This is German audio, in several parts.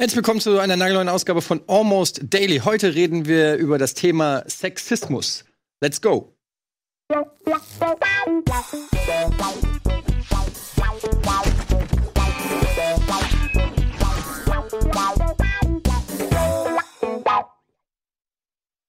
Herzlich willkommen zu einer nagelneuen Ausgabe von Almost Daily. Heute reden wir über das Thema Sexismus. Let's go!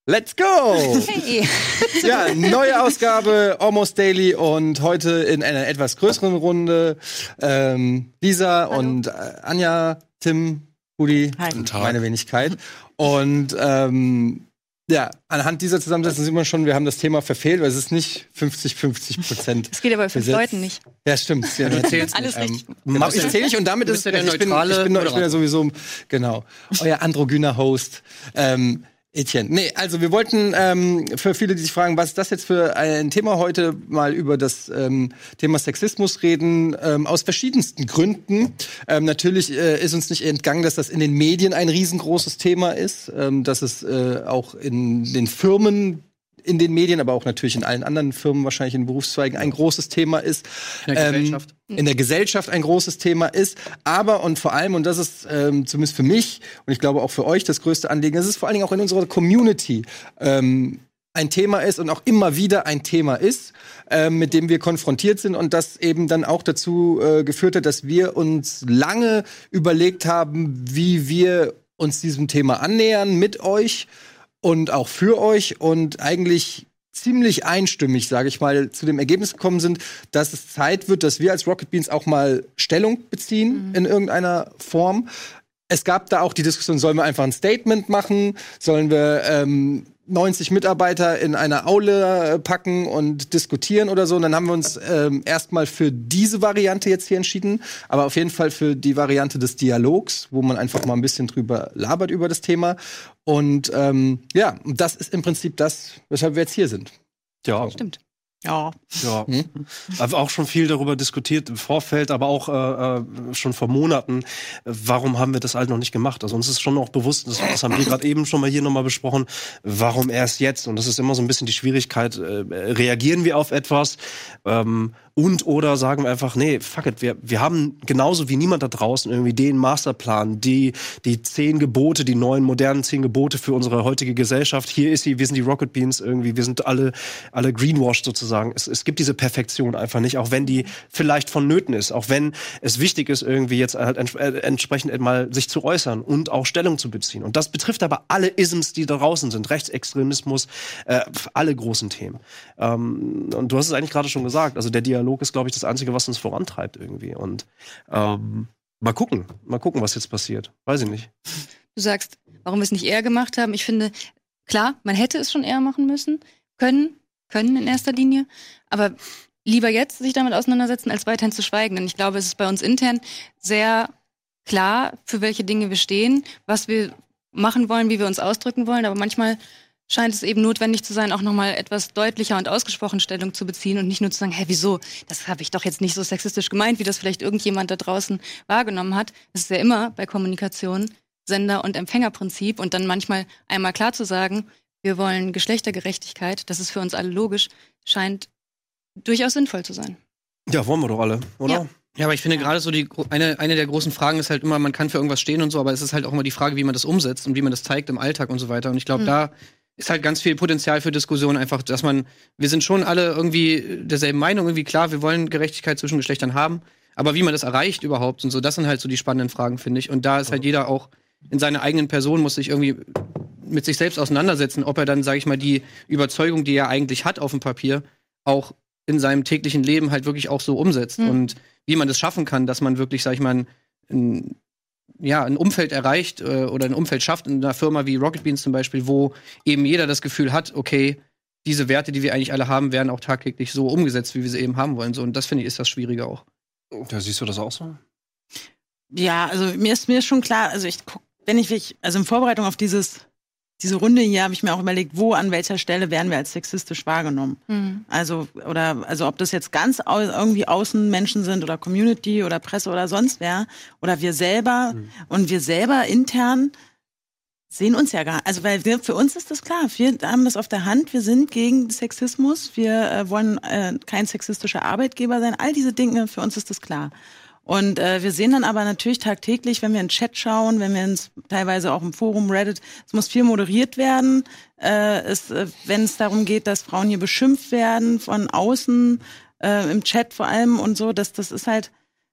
Let's go! Hey. Ja, neue Ausgabe Almost Daily und heute in einer etwas größeren Runde ähm, Lisa Hallo. und äh, Anja, Tim, Rudi und meine Wenigkeit. Und ähm, ja, anhand dieser Zusammensetzung sieht man schon, wir haben das Thema verfehlt, weil es ist nicht 50-50 Prozent. Es geht aber bei fünf Leuten nicht. Ja, stimmt. Ja, du erzählst Alles ähm, richtig. Genau, ich erzähle nicht und damit ist der neutrale. Ich bin, ich bin, ich bin ja sowieso, genau, euer androgyner Host. Ähm, Etienne. Nee, also wir wollten ähm, für viele, die sich fragen, was ist das jetzt für ein Thema heute, mal über das ähm, Thema Sexismus reden, ähm, aus verschiedensten Gründen. Ähm, natürlich äh, ist uns nicht entgangen, dass das in den Medien ein riesengroßes Thema ist, ähm, dass es äh, auch in den Firmen in den Medien, aber auch natürlich in allen anderen Firmen, wahrscheinlich in Berufszweigen, ein großes Thema ist. In der ähm, Gesellschaft. In der Gesellschaft ein großes Thema ist. Aber und vor allem, und das ist ähm, zumindest für mich und ich glaube auch für euch das größte Anliegen, das ist vor allen Dingen auch in unserer Community ähm, ein Thema ist und auch immer wieder ein Thema ist, äh, mit dem wir konfrontiert sind und das eben dann auch dazu äh, geführt hat, dass wir uns lange überlegt haben, wie wir uns diesem Thema annähern mit euch und auch für euch und eigentlich ziemlich einstimmig, sage ich mal, zu dem Ergebnis gekommen sind, dass es Zeit wird, dass wir als Rocket Beans auch mal Stellung beziehen mhm. in irgendeiner Form. Es gab da auch die Diskussion, sollen wir einfach ein Statement machen? Sollen wir ähm, 90 Mitarbeiter in eine Aule äh, packen und diskutieren oder so. Und dann haben wir uns ähm, erstmal für diese Variante jetzt hier entschieden, aber auf jeden Fall für die Variante des Dialogs, wo man einfach mal ein bisschen drüber labert über das Thema. Und ähm, ja, das ist im Prinzip das, weshalb wir jetzt hier sind. Ja, stimmt. Ja. Ja. Hm? Aber auch schon viel darüber diskutiert im Vorfeld, aber auch äh, äh, schon vor Monaten. Warum haben wir das halt noch nicht gemacht? Also uns ist schon auch bewusst, das, das haben wir gerade eben schon mal hier nochmal besprochen, warum erst jetzt? Und das ist immer so ein bisschen die Schwierigkeit, äh, reagieren wir auf etwas? Ähm, und oder sagen wir einfach, nee, fuck it, wir, wir haben genauso wie niemand da draußen irgendwie den Masterplan, die, die zehn Gebote, die neuen modernen zehn Gebote für unsere heutige Gesellschaft. Hier ist sie, wir sind die Rocket Beans irgendwie, wir sind alle, alle greenwashed sozusagen. Es, es gibt diese Perfektion einfach nicht, auch wenn die vielleicht vonnöten ist, auch wenn es wichtig ist, irgendwie jetzt halt ents äh, entsprechend mal sich zu äußern und auch Stellung zu beziehen. Und das betrifft aber alle Isms, die da draußen sind, Rechtsextremismus, äh, alle großen Themen. Ähm, und du hast es eigentlich gerade schon gesagt, also der Dialog Dialog ist, glaube ich, das Einzige, was uns vorantreibt irgendwie. Und ähm, mal gucken, mal gucken, was jetzt passiert. Weiß ich nicht. Du sagst, warum wir es nicht eher gemacht haben. Ich finde, klar, man hätte es schon eher machen müssen, können, können in erster Linie, aber lieber jetzt sich damit auseinandersetzen, als weiterhin zu schweigen. Denn ich glaube, es ist bei uns intern sehr klar, für welche Dinge wir stehen, was wir machen wollen, wie wir uns ausdrücken wollen. Aber manchmal scheint es eben notwendig zu sein, auch nochmal etwas deutlicher und ausgesprochen Stellung zu beziehen und nicht nur zu sagen, hä, wieso, das habe ich doch jetzt nicht so sexistisch gemeint, wie das vielleicht irgendjemand da draußen wahrgenommen hat. Es ist ja immer bei Kommunikation Sender- und Empfängerprinzip und dann manchmal einmal klar zu sagen, wir wollen Geschlechtergerechtigkeit, das ist für uns alle logisch, scheint durchaus sinnvoll zu sein. Ja, wollen wir doch alle, oder? Ja. Ja, aber ich finde gerade so die eine, eine der großen Fragen ist halt immer, man kann für irgendwas stehen und so, aber es ist halt auch immer die Frage, wie man das umsetzt und wie man das zeigt im Alltag und so weiter. Und ich glaube, mhm. da ist halt ganz viel Potenzial für Diskussion einfach, dass man, wir sind schon alle irgendwie derselben Meinung, irgendwie klar, wir wollen Gerechtigkeit zwischen Geschlechtern haben, aber wie man das erreicht überhaupt und so, das sind halt so die spannenden Fragen, finde ich. Und da ist halt jeder auch in seiner eigenen Person muss sich irgendwie mit sich selbst auseinandersetzen, ob er dann, sage ich mal, die Überzeugung, die er eigentlich hat auf dem Papier, auch in seinem täglichen Leben halt wirklich auch so umsetzt mhm. und wie man das schaffen kann, dass man wirklich, sag ich mal, ein, ein ja, ein Umfeld erreicht äh, oder ein Umfeld schafft in einer Firma wie Rocket Beans zum Beispiel, wo eben jeder das Gefühl hat, okay, diese Werte, die wir eigentlich alle haben, werden auch tagtäglich so umgesetzt, wie wir sie eben haben wollen. So, und das finde ich ist das Schwierige auch. Ja, siehst du das auch so? Ja, also mir ist mir schon klar, also ich guck, wenn ich, also in Vorbereitung auf dieses diese Runde hier habe ich mir auch überlegt, wo an welcher Stelle werden wir als sexistisch wahrgenommen. Mhm. Also oder also ob das jetzt ganz au irgendwie Außenmenschen sind oder Community oder Presse oder sonst wer oder wir selber mhm. und wir selber intern sehen uns ja gar also weil wir für uns ist das klar wir haben das auf der Hand wir sind gegen Sexismus wir äh, wollen äh, kein sexistischer Arbeitgeber sein all diese Dinge für uns ist das klar Und äh, wir sehen dann aber natürlich tagtäglich, wenn wir in den Chat schauen, wenn wir ins, teilweise auch im Forum Reddit, es muss viel moderiert werden. Äh, es, äh, wenn es darum geht, dass Frauen hier beschimpft werden von außen, äh, im Chat vor allem und so, das, das ist halt,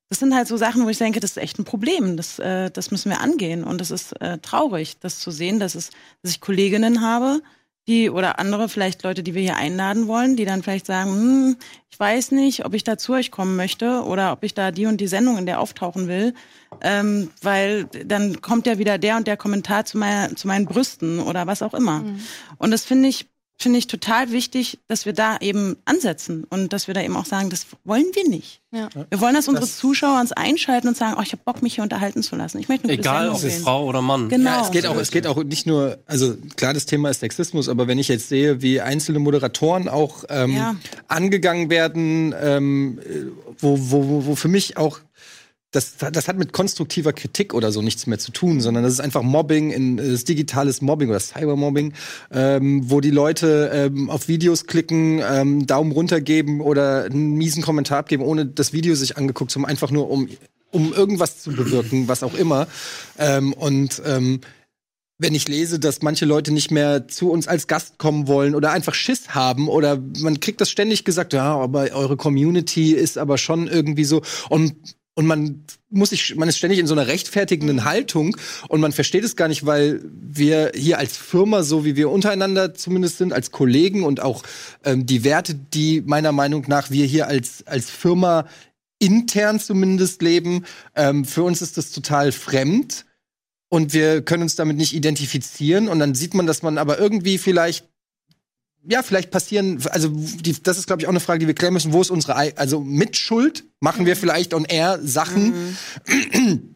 das sind halt so Sachen, wo ich denke, das ist echt ein Problem. Das, äh, das müssen wir angehen. Und das ist äh, traurig, das zu sehen, dass, es, dass ich Kolleginnen habe, die oder andere, vielleicht Leute, die wir hier einladen wollen, die dann vielleicht sagen, hm, ich weiß nicht, ob ich da zu euch kommen möchte oder ob ich da die und die Sendung, in der auftauchen will, ähm, weil dann kommt ja wieder der und der Kommentar zu, meiner, zu meinen Brüsten oder was auch immer. Mhm. Und das finde ich finde ich total wichtig, dass wir da eben ansetzen und dass wir da eben auch sagen, das wollen wir nicht. Ja. Wir wollen, dass unsere das Zuschauer uns einschalten und sagen, oh, ich habe Bock, mich hier unterhalten zu lassen. Ich möchte nur Egal, ob es Frau oder Mann. Genau. Ja, es geht auch, es geht auch nicht nur, also klar, das Thema ist Sexismus, aber wenn ich jetzt sehe, wie einzelne Moderatoren auch ähm, ja. angegangen werden, ähm, wo, wo, wo für mich auch das, das hat mit konstruktiver Kritik oder so nichts mehr zu tun, sondern das ist einfach Mobbing, in, das ist digitales Mobbing oder Cybermobbing, ähm, wo die Leute ähm, auf Videos klicken, ähm, Daumen runter geben oder einen miesen Kommentar abgeben, ohne das Video sich angeguckt zu haben, einfach nur um, um irgendwas zu bewirken, was auch immer. Ähm, und ähm, wenn ich lese, dass manche Leute nicht mehr zu uns als Gast kommen wollen oder einfach Schiss haben oder man kriegt das ständig gesagt, ja, aber eure Community ist aber schon irgendwie so und und man muss sich, man ist ständig in so einer rechtfertigenden mhm. Haltung und man versteht es gar nicht, weil wir hier als Firma, so wie wir untereinander zumindest sind, als Kollegen und auch ähm, die Werte, die meiner Meinung nach wir hier als, als Firma intern zumindest leben, ähm, für uns ist das total fremd und wir können uns damit nicht identifizieren und dann sieht man, dass man aber irgendwie vielleicht ja, vielleicht passieren, also die, das ist, glaube ich, auch eine Frage, die wir klären müssen. Wo ist unsere, also Mitschuld? Machen wir mhm. vielleicht on air Sachen, mhm.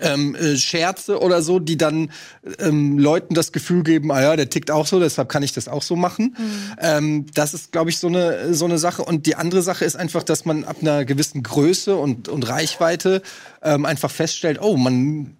ähm, äh, Scherze oder so, die dann ähm, Leuten das Gefühl geben, ah ja, der tickt auch so, deshalb kann ich das auch so machen. Mhm. Ähm, das ist, glaube ich, so eine, so eine Sache. Und die andere Sache ist einfach, dass man ab einer gewissen Größe und, und Reichweite ähm, einfach feststellt, oh, man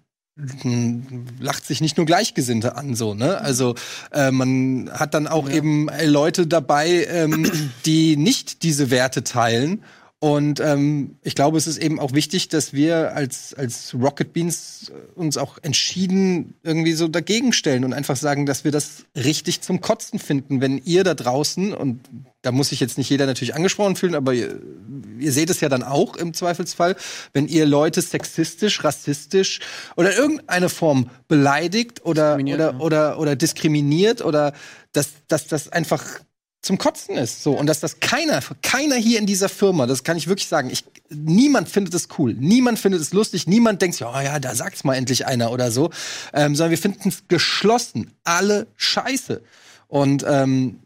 lacht sich nicht nur Gleichgesinnte an, so, ne? Also äh, man hat dann auch ja. eben äh, Leute dabei, ähm, die nicht diese Werte teilen und ähm, ich glaube, es ist eben auch wichtig, dass wir als, als Rocket Beans äh, uns auch entschieden irgendwie so dagegen stellen und einfach sagen, dass wir das richtig zum Kotzen finden, wenn ihr da draußen, und da muss sich jetzt nicht jeder natürlich angesprochen fühlen, aber ihr, ihr seht es ja dann auch im Zweifelsfall, wenn ihr Leute sexistisch, rassistisch oder irgendeine Form beleidigt oder, oder, ja. oder, oder diskriminiert oder dass, dass das einfach zum Kotzen ist. So. Und dass das keiner, keiner hier in dieser Firma, das kann ich wirklich sagen, ich, niemand findet es cool, niemand findet es lustig, niemand denkt, ja, ja, da sagt's mal endlich einer oder so, ähm, sondern wir finden es geschlossen, alle scheiße. Und, ähm,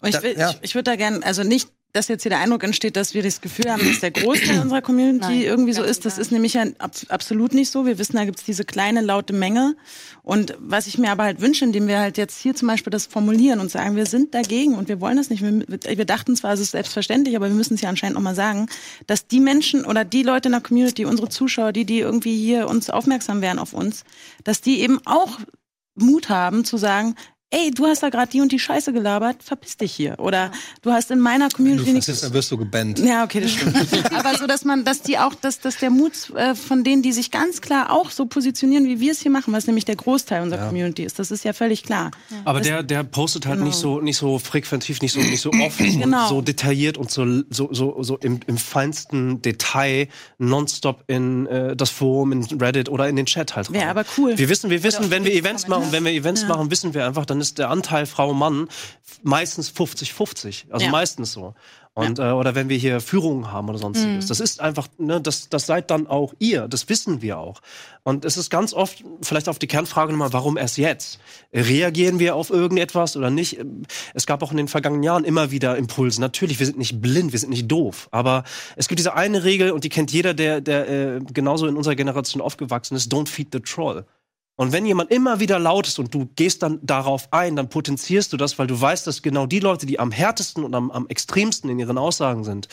und ich, will, ja. ich, ich würde da gerne, also nicht dass jetzt hier der Eindruck entsteht, dass wir das Gefühl haben, dass der Großteil unserer Community Nein, irgendwie so ist. Das ist nämlich ja ab, absolut nicht so. Wir wissen, da gibt's diese kleine, laute Menge. Und was ich mir aber halt wünsche, indem wir halt jetzt hier zum Beispiel das formulieren und sagen, wir sind dagegen und wir wollen das nicht. Wir, wir dachten zwar, es ist selbstverständlich, aber wir müssen es ja anscheinend nochmal sagen, dass die Menschen oder die Leute in der Community, unsere Zuschauer, die, die irgendwie hier uns aufmerksam werden auf uns, dass die eben auch Mut haben zu sagen, ey, du hast da gerade die und die Scheiße gelabert, verpiss dich hier. Oder ja. du hast in meiner Community nichts. Dann wirst du gebannt. Ja, okay, das stimmt. Aber so, dass man, dass die auch, dass, dass der Mut äh, von denen, die sich ganz klar auch so positionieren, wie wir es hier machen, was nämlich der Großteil unserer ja. Community ist, das ist ja völlig klar. Ja. Aber das, der, der postet halt genau. nicht so, nicht so frequentiv, nicht so, nicht so oft genau. und so detailliert und so, so, so, so im, im feinsten Detail nonstop in äh, das Forum, in Reddit oder in den Chat halt. Wäre aber cool. Wir wissen, wir wissen, wenn wir Events machen, wenn wir Events machen, wissen wir einfach, dann dann ist der Anteil Frau-Mann meistens 50-50. Also ja. meistens so. Und, ja. äh, oder wenn wir hier Führungen haben oder sonstiges. Mhm. Das ist einfach, ne, das, das seid dann auch ihr. Das wissen wir auch. Und es ist ganz oft, vielleicht auf die Kernfrage nochmal, warum erst jetzt? Reagieren wir auf irgendetwas oder nicht? Es gab auch in den vergangenen Jahren immer wieder Impulse. Natürlich, wir sind nicht blind, wir sind nicht doof. Aber es gibt diese eine Regel und die kennt jeder, der, der äh, genauso in unserer Generation aufgewachsen ist. Don't feed the troll. Und wenn jemand immer wieder laut ist und du gehst dann darauf ein, dann potenzierst du das, weil du weißt, dass genau die Leute, die am härtesten und am, am extremsten in ihren Aussagen sind,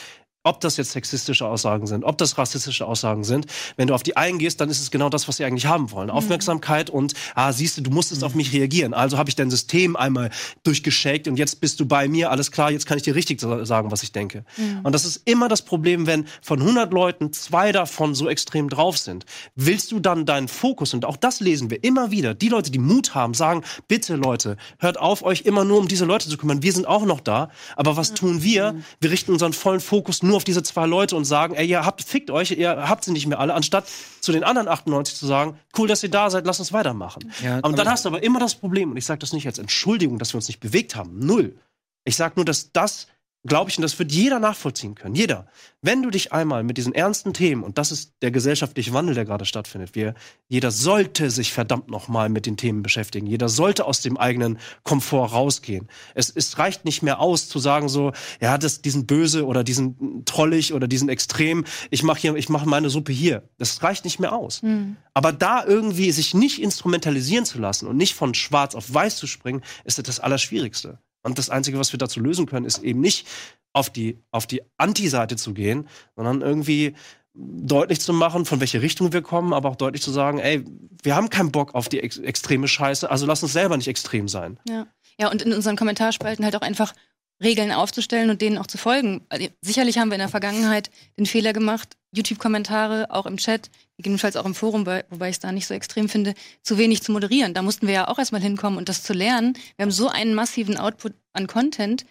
ob das jetzt sexistische Aussagen sind, ob das rassistische Aussagen sind. Wenn du auf die eingehst, dann ist es genau das, was sie eigentlich haben wollen. Mhm. Aufmerksamkeit und, ah, siehst du, du musstest mhm. auf mich reagieren. Also habe ich dein System einmal durchgeschakt und jetzt bist du bei mir, alles klar, jetzt kann ich dir richtig sagen, was ich denke. Mhm. Und das ist immer das Problem, wenn von 100 Leuten zwei davon so extrem drauf sind. Willst du dann deinen Fokus, und auch das lesen wir immer wieder, die Leute, die Mut haben, sagen, bitte Leute, hört auf, euch immer nur um diese Leute zu kümmern. Wir sind auch noch da. Aber was tun wir? Mhm. Wir richten unseren vollen Fokus nur auf diese zwei Leute und sagen, ey, ihr habt, fickt euch, ihr habt sie nicht mehr alle, anstatt zu den anderen 98 zu sagen, cool, dass ihr da seid, lasst uns weitermachen. Ja, und dann hast du aber immer das Problem, und ich sage das nicht als Entschuldigung, dass wir uns nicht bewegt haben, null. Ich sage nur, dass das glaube ich, und das wird jeder nachvollziehen können. Jeder. Wenn du dich einmal mit diesen ernsten Themen, und das ist der gesellschaftliche Wandel, der gerade stattfindet, wir, jeder sollte sich verdammt nochmal mit den Themen beschäftigen. Jeder sollte aus dem eigenen Komfort rausgehen. Es, es reicht nicht mehr aus, zu sagen so, ja, das, diesen böse oder diesen trollig oder diesen extrem, ich mache hier, ich mache meine Suppe hier. Das reicht nicht mehr aus. Mhm. Aber da irgendwie sich nicht instrumentalisieren zu lassen und nicht von schwarz auf weiß zu springen, ist das Allerschwierigste. Und das Einzige, was wir dazu lösen können, ist eben nicht auf die, auf die Anti-Seite zu gehen, sondern irgendwie deutlich zu machen, von welche Richtung wir kommen, aber auch deutlich zu sagen, ey, wir haben keinen Bock auf die ex extreme Scheiße, also lass uns selber nicht extrem sein. Ja. Ja, und in unseren Kommentarspalten halt auch einfach Regeln aufzustellen und denen auch zu folgen. Also, sicherlich haben wir in der Vergangenheit den Fehler gemacht, YouTube-Kommentare auch im Chat, gegebenenfalls auch im Forum, wobei ich es da nicht so extrem finde, zu wenig zu moderieren. Da mussten wir ja auch erstmal hinkommen und das zu lernen. Wir haben so einen massiven Output an Content,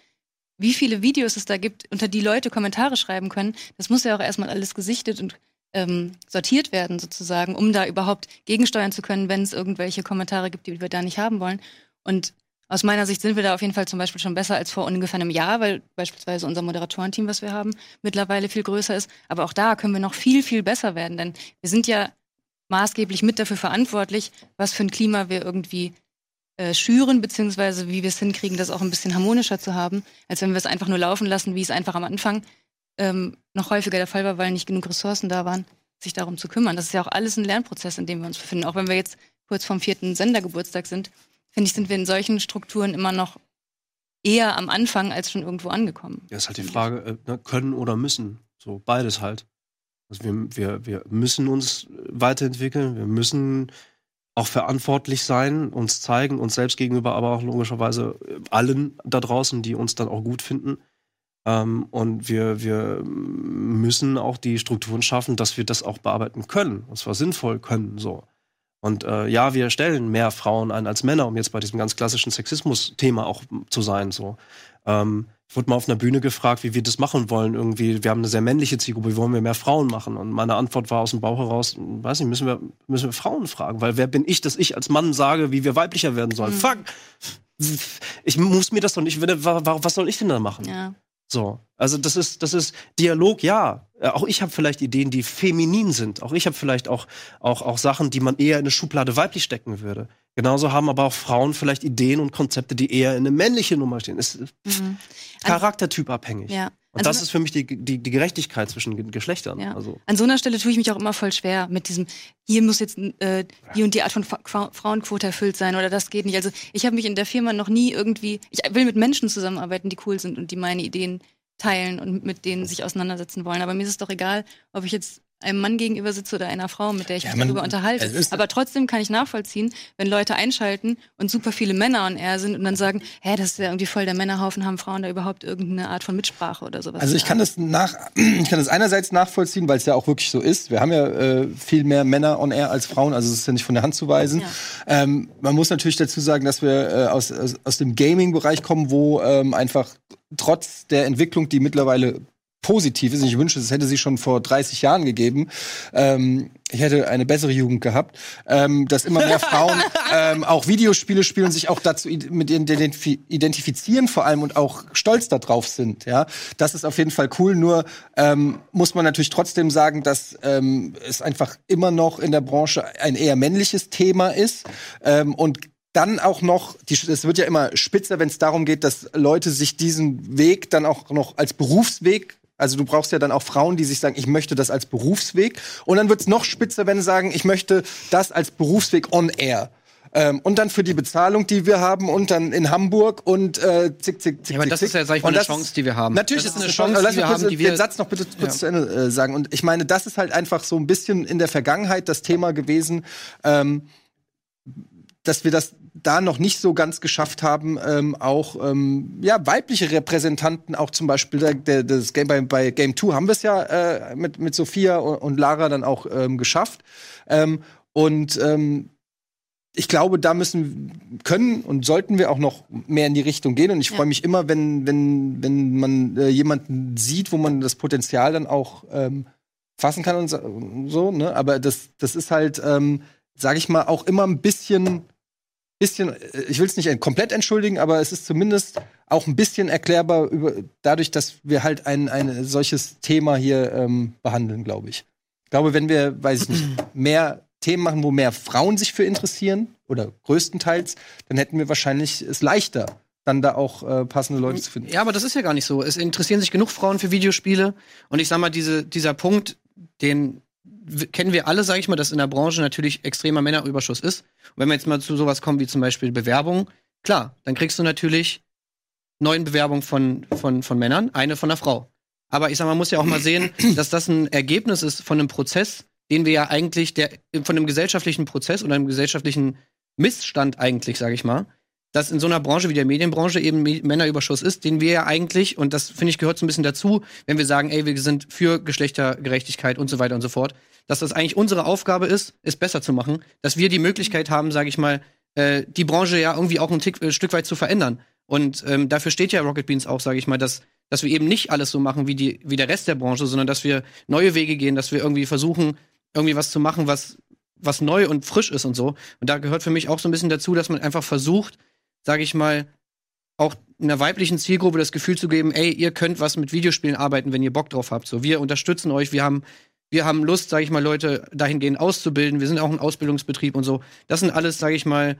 wie viele Videos es da gibt, unter die Leute Kommentare schreiben können. Das muss ja auch erstmal alles gesichtet und ähm, sortiert werden, sozusagen, um da überhaupt gegensteuern zu können, wenn es irgendwelche Kommentare gibt, die wir da nicht haben wollen. Und aus meiner Sicht sind wir da auf jeden Fall zum Beispiel schon besser als vor ungefähr einem Jahr, weil beispielsweise unser Moderatorenteam, was wir haben, mittlerweile viel größer ist. Aber auch da können wir noch viel, viel besser werden, denn wir sind ja maßgeblich mit dafür verantwortlich, was für ein Klima wir irgendwie äh, schüren, beziehungsweise wie wir es hinkriegen, das auch ein bisschen harmonischer zu haben, als wenn wir es einfach nur laufen lassen, wie es einfach am Anfang ähm, noch häufiger der Fall war, weil nicht genug Ressourcen da waren, sich darum zu kümmern. Das ist ja auch alles ein Lernprozess, in dem wir uns befinden. Auch wenn wir jetzt kurz vorm vierten Sendergeburtstag sind, finde ich, sind wir in solchen Strukturen immer noch eher am Anfang als schon irgendwo angekommen. Ja, ist halt die Frage, äh, ne, können oder müssen. So, beides halt. Also wir, wir, wir müssen uns weiterentwickeln, wir müssen auch verantwortlich sein, uns zeigen, uns selbst gegenüber, aber auch logischerweise allen da draußen, die uns dann auch gut finden. Ähm, und wir, wir müssen auch die Strukturen schaffen, dass wir das auch bearbeiten können, und zwar sinnvoll können, so. Und äh, ja, wir stellen mehr Frauen ein als Männer, um jetzt bei diesem ganz klassischen Sexismus-Thema auch zu sein. So. Ähm, ich wurde mal auf einer Bühne gefragt, wie wir das machen wollen. Irgendwie, wir haben eine sehr männliche Zielgruppe, wie wollen wir mehr Frauen machen? Und meine Antwort war aus dem Bauch heraus, weiß nicht, müssen wir, müssen wir Frauen fragen, weil wer bin ich, dass ich als Mann sage, wie wir weiblicher werden sollen? Mhm. Fuck! Ich muss mir das doch nicht, was soll ich denn da machen? Ja. So, also das ist, das ist Dialog, ja. Äh, auch ich habe vielleicht Ideen, die feminin sind. Auch ich habe vielleicht auch, auch, auch Sachen, die man eher in eine Schublade weiblich stecken würde. Genauso haben aber auch Frauen vielleicht Ideen und Konzepte, die eher in eine männliche Nummer stehen. Ist mhm. charaktertypabhängig. Ja. Und das ist für mich die, die, die Gerechtigkeit zwischen Geschlechtern. Ja. Also. An so einer Stelle tue ich mich auch immer voll schwer mit diesem, hier muss jetzt äh, die und die Art von Fra Frauenquote erfüllt sein oder das geht nicht. Also ich habe mich in der Firma noch nie irgendwie, ich will mit Menschen zusammenarbeiten, die cool sind und die meine Ideen teilen und mit denen sich auseinandersetzen wollen. Aber mir ist es doch egal, ob ich jetzt einem Mann gegenüber sitze oder einer Frau, mit der ich ja, mich man, darüber unterhalte. Aber trotzdem kann ich nachvollziehen, wenn Leute einschalten und super viele Männer on air sind und dann sagen, hä, das ist ja irgendwie voll der Männerhaufen, haben Frauen da überhaupt irgendeine Art von Mitsprache oder sowas? Also ich kann das nach, ich kann das einerseits nachvollziehen, weil es ja auch wirklich so ist. Wir haben ja äh, viel mehr Männer on air als Frauen, also es ist ja nicht von der Hand zu weisen. Ja. Ähm, man muss natürlich dazu sagen, dass wir äh, aus, aus, aus dem Gaming-Bereich kommen, wo ähm, einfach trotz der Entwicklung, die mittlerweile positiv ist. Ich wünsche, es hätte sie schon vor 30 Jahren gegeben. Ähm, ich hätte eine bessere Jugend gehabt, ähm, dass immer mehr Frauen ähm, auch Videospiele spielen sich auch dazu mit identifizieren vor allem und auch stolz darauf sind. Ja, das ist auf jeden Fall cool. Nur ähm, muss man natürlich trotzdem sagen, dass ähm, es einfach immer noch in der Branche ein eher männliches Thema ist ähm, und dann auch noch, es wird ja immer spitzer, wenn es darum geht, dass Leute sich diesen Weg dann auch noch als Berufsweg also du brauchst ja dann auch Frauen, die sich sagen, ich möchte das als Berufsweg. Und dann wird's noch spitzer, wenn sie sagen, ich möchte das als Berufsweg on air. Ähm, und dann für die Bezahlung, die wir haben und dann in Hamburg und äh, zick, zick, zick, Ja, aber das zick, ist ja, sag ich mal, eine Chance, die wir haben. Natürlich ist es eine Chance, die lass wir mich kurz haben, die wir den Satz noch bitte kurz Ja. zu Ende äh, sagen. Und ich meine, das ist halt einfach so ein bisschen in der Vergangenheit das Thema gewesen, ähm, dass wir das da noch nicht so ganz geschafft haben, ähm, auch ähm, ja, weibliche Repräsentanten, auch zum Beispiel der, der, das Game bei, bei Game 2 haben wir es ja äh, mit, mit Sophia und, und Lara dann auch ähm, geschafft. Ähm, und ähm, ich glaube, da müssen, können und sollten wir auch noch mehr in die Richtung gehen. Und ich Ja. freue mich immer, wenn, wenn, wenn man äh, jemanden sieht, wo man das Potenzial dann auch ähm, fassen kann und so- und so. Ne? Aber das, das ist halt, ähm, sage ich mal, auch immer ein bisschen, bisschen, äh, ich will es nicht komplett entschuldigen, aber es ist zumindest auch ein bisschen erklärbar über, dadurch, dass wir halt ein, ein solches Thema hier ähm, behandeln, glaube ich. Ich glaube, wenn wir, weiß ich nicht, mehr Themen machen, wo mehr Frauen sich für interessieren, oder größtenteils, dann hätten wir wahrscheinlich es leichter, dann da auch äh, passende Leute zu finden. Ja, aber das ist ja gar nicht so. Es interessieren sich genug Frauen für Videospiele. Und ich sag mal, diese, dieser Punkt, den kennen wir alle, sag ich mal, dass in der Branche natürlich extremer Männerüberschuss ist. Und wenn wir jetzt mal zu sowas kommen wie zum Beispiel Bewerbung, klar, dann kriegst du natürlich neun Bewerbungen von, von, von Männern, eine von einer Frau. Aber ich sag mal, man muss ja auch mal sehen, dass das ein Ergebnis ist von einem Prozess, den wir ja eigentlich, der, von einem gesellschaftlichen Prozess oder einem gesellschaftlichen Missstand eigentlich, sage ich mal, dass in so einer Branche wie der Medienbranche eben Männerüberschuss ist, den wir ja eigentlich, und das finde ich gehört so ein bisschen dazu, wenn wir sagen, ey, wir sind für Geschlechtergerechtigkeit und so weiter und so fort, dass das eigentlich unsere Aufgabe ist, es besser zu machen, dass wir die Möglichkeit haben, sage ich mal, äh, die Branche ja irgendwie auch ein Tick, äh, Stück weit zu verändern. Und ähm, dafür steht ja Rocket Beans auch, sage ich mal, dass, dass wir eben nicht alles so machen wie, die, wie der Rest der Branche, sondern dass wir neue Wege gehen, dass wir irgendwie versuchen, irgendwie was zu machen, was, was neu und frisch ist und so. Und da gehört für mich auch so ein bisschen dazu, dass man einfach versucht, sage ich mal, auch einer weiblichen Zielgruppe das Gefühl zu geben, ey, ihr könnt was mit Videospielen arbeiten, wenn ihr Bock drauf habt. So, wir unterstützen euch, wir haben, wir haben Lust, sage ich mal, Leute dahingehend auszubilden. Wir sind auch ein Ausbildungsbetrieb und so. Das sind alles, sage ich mal,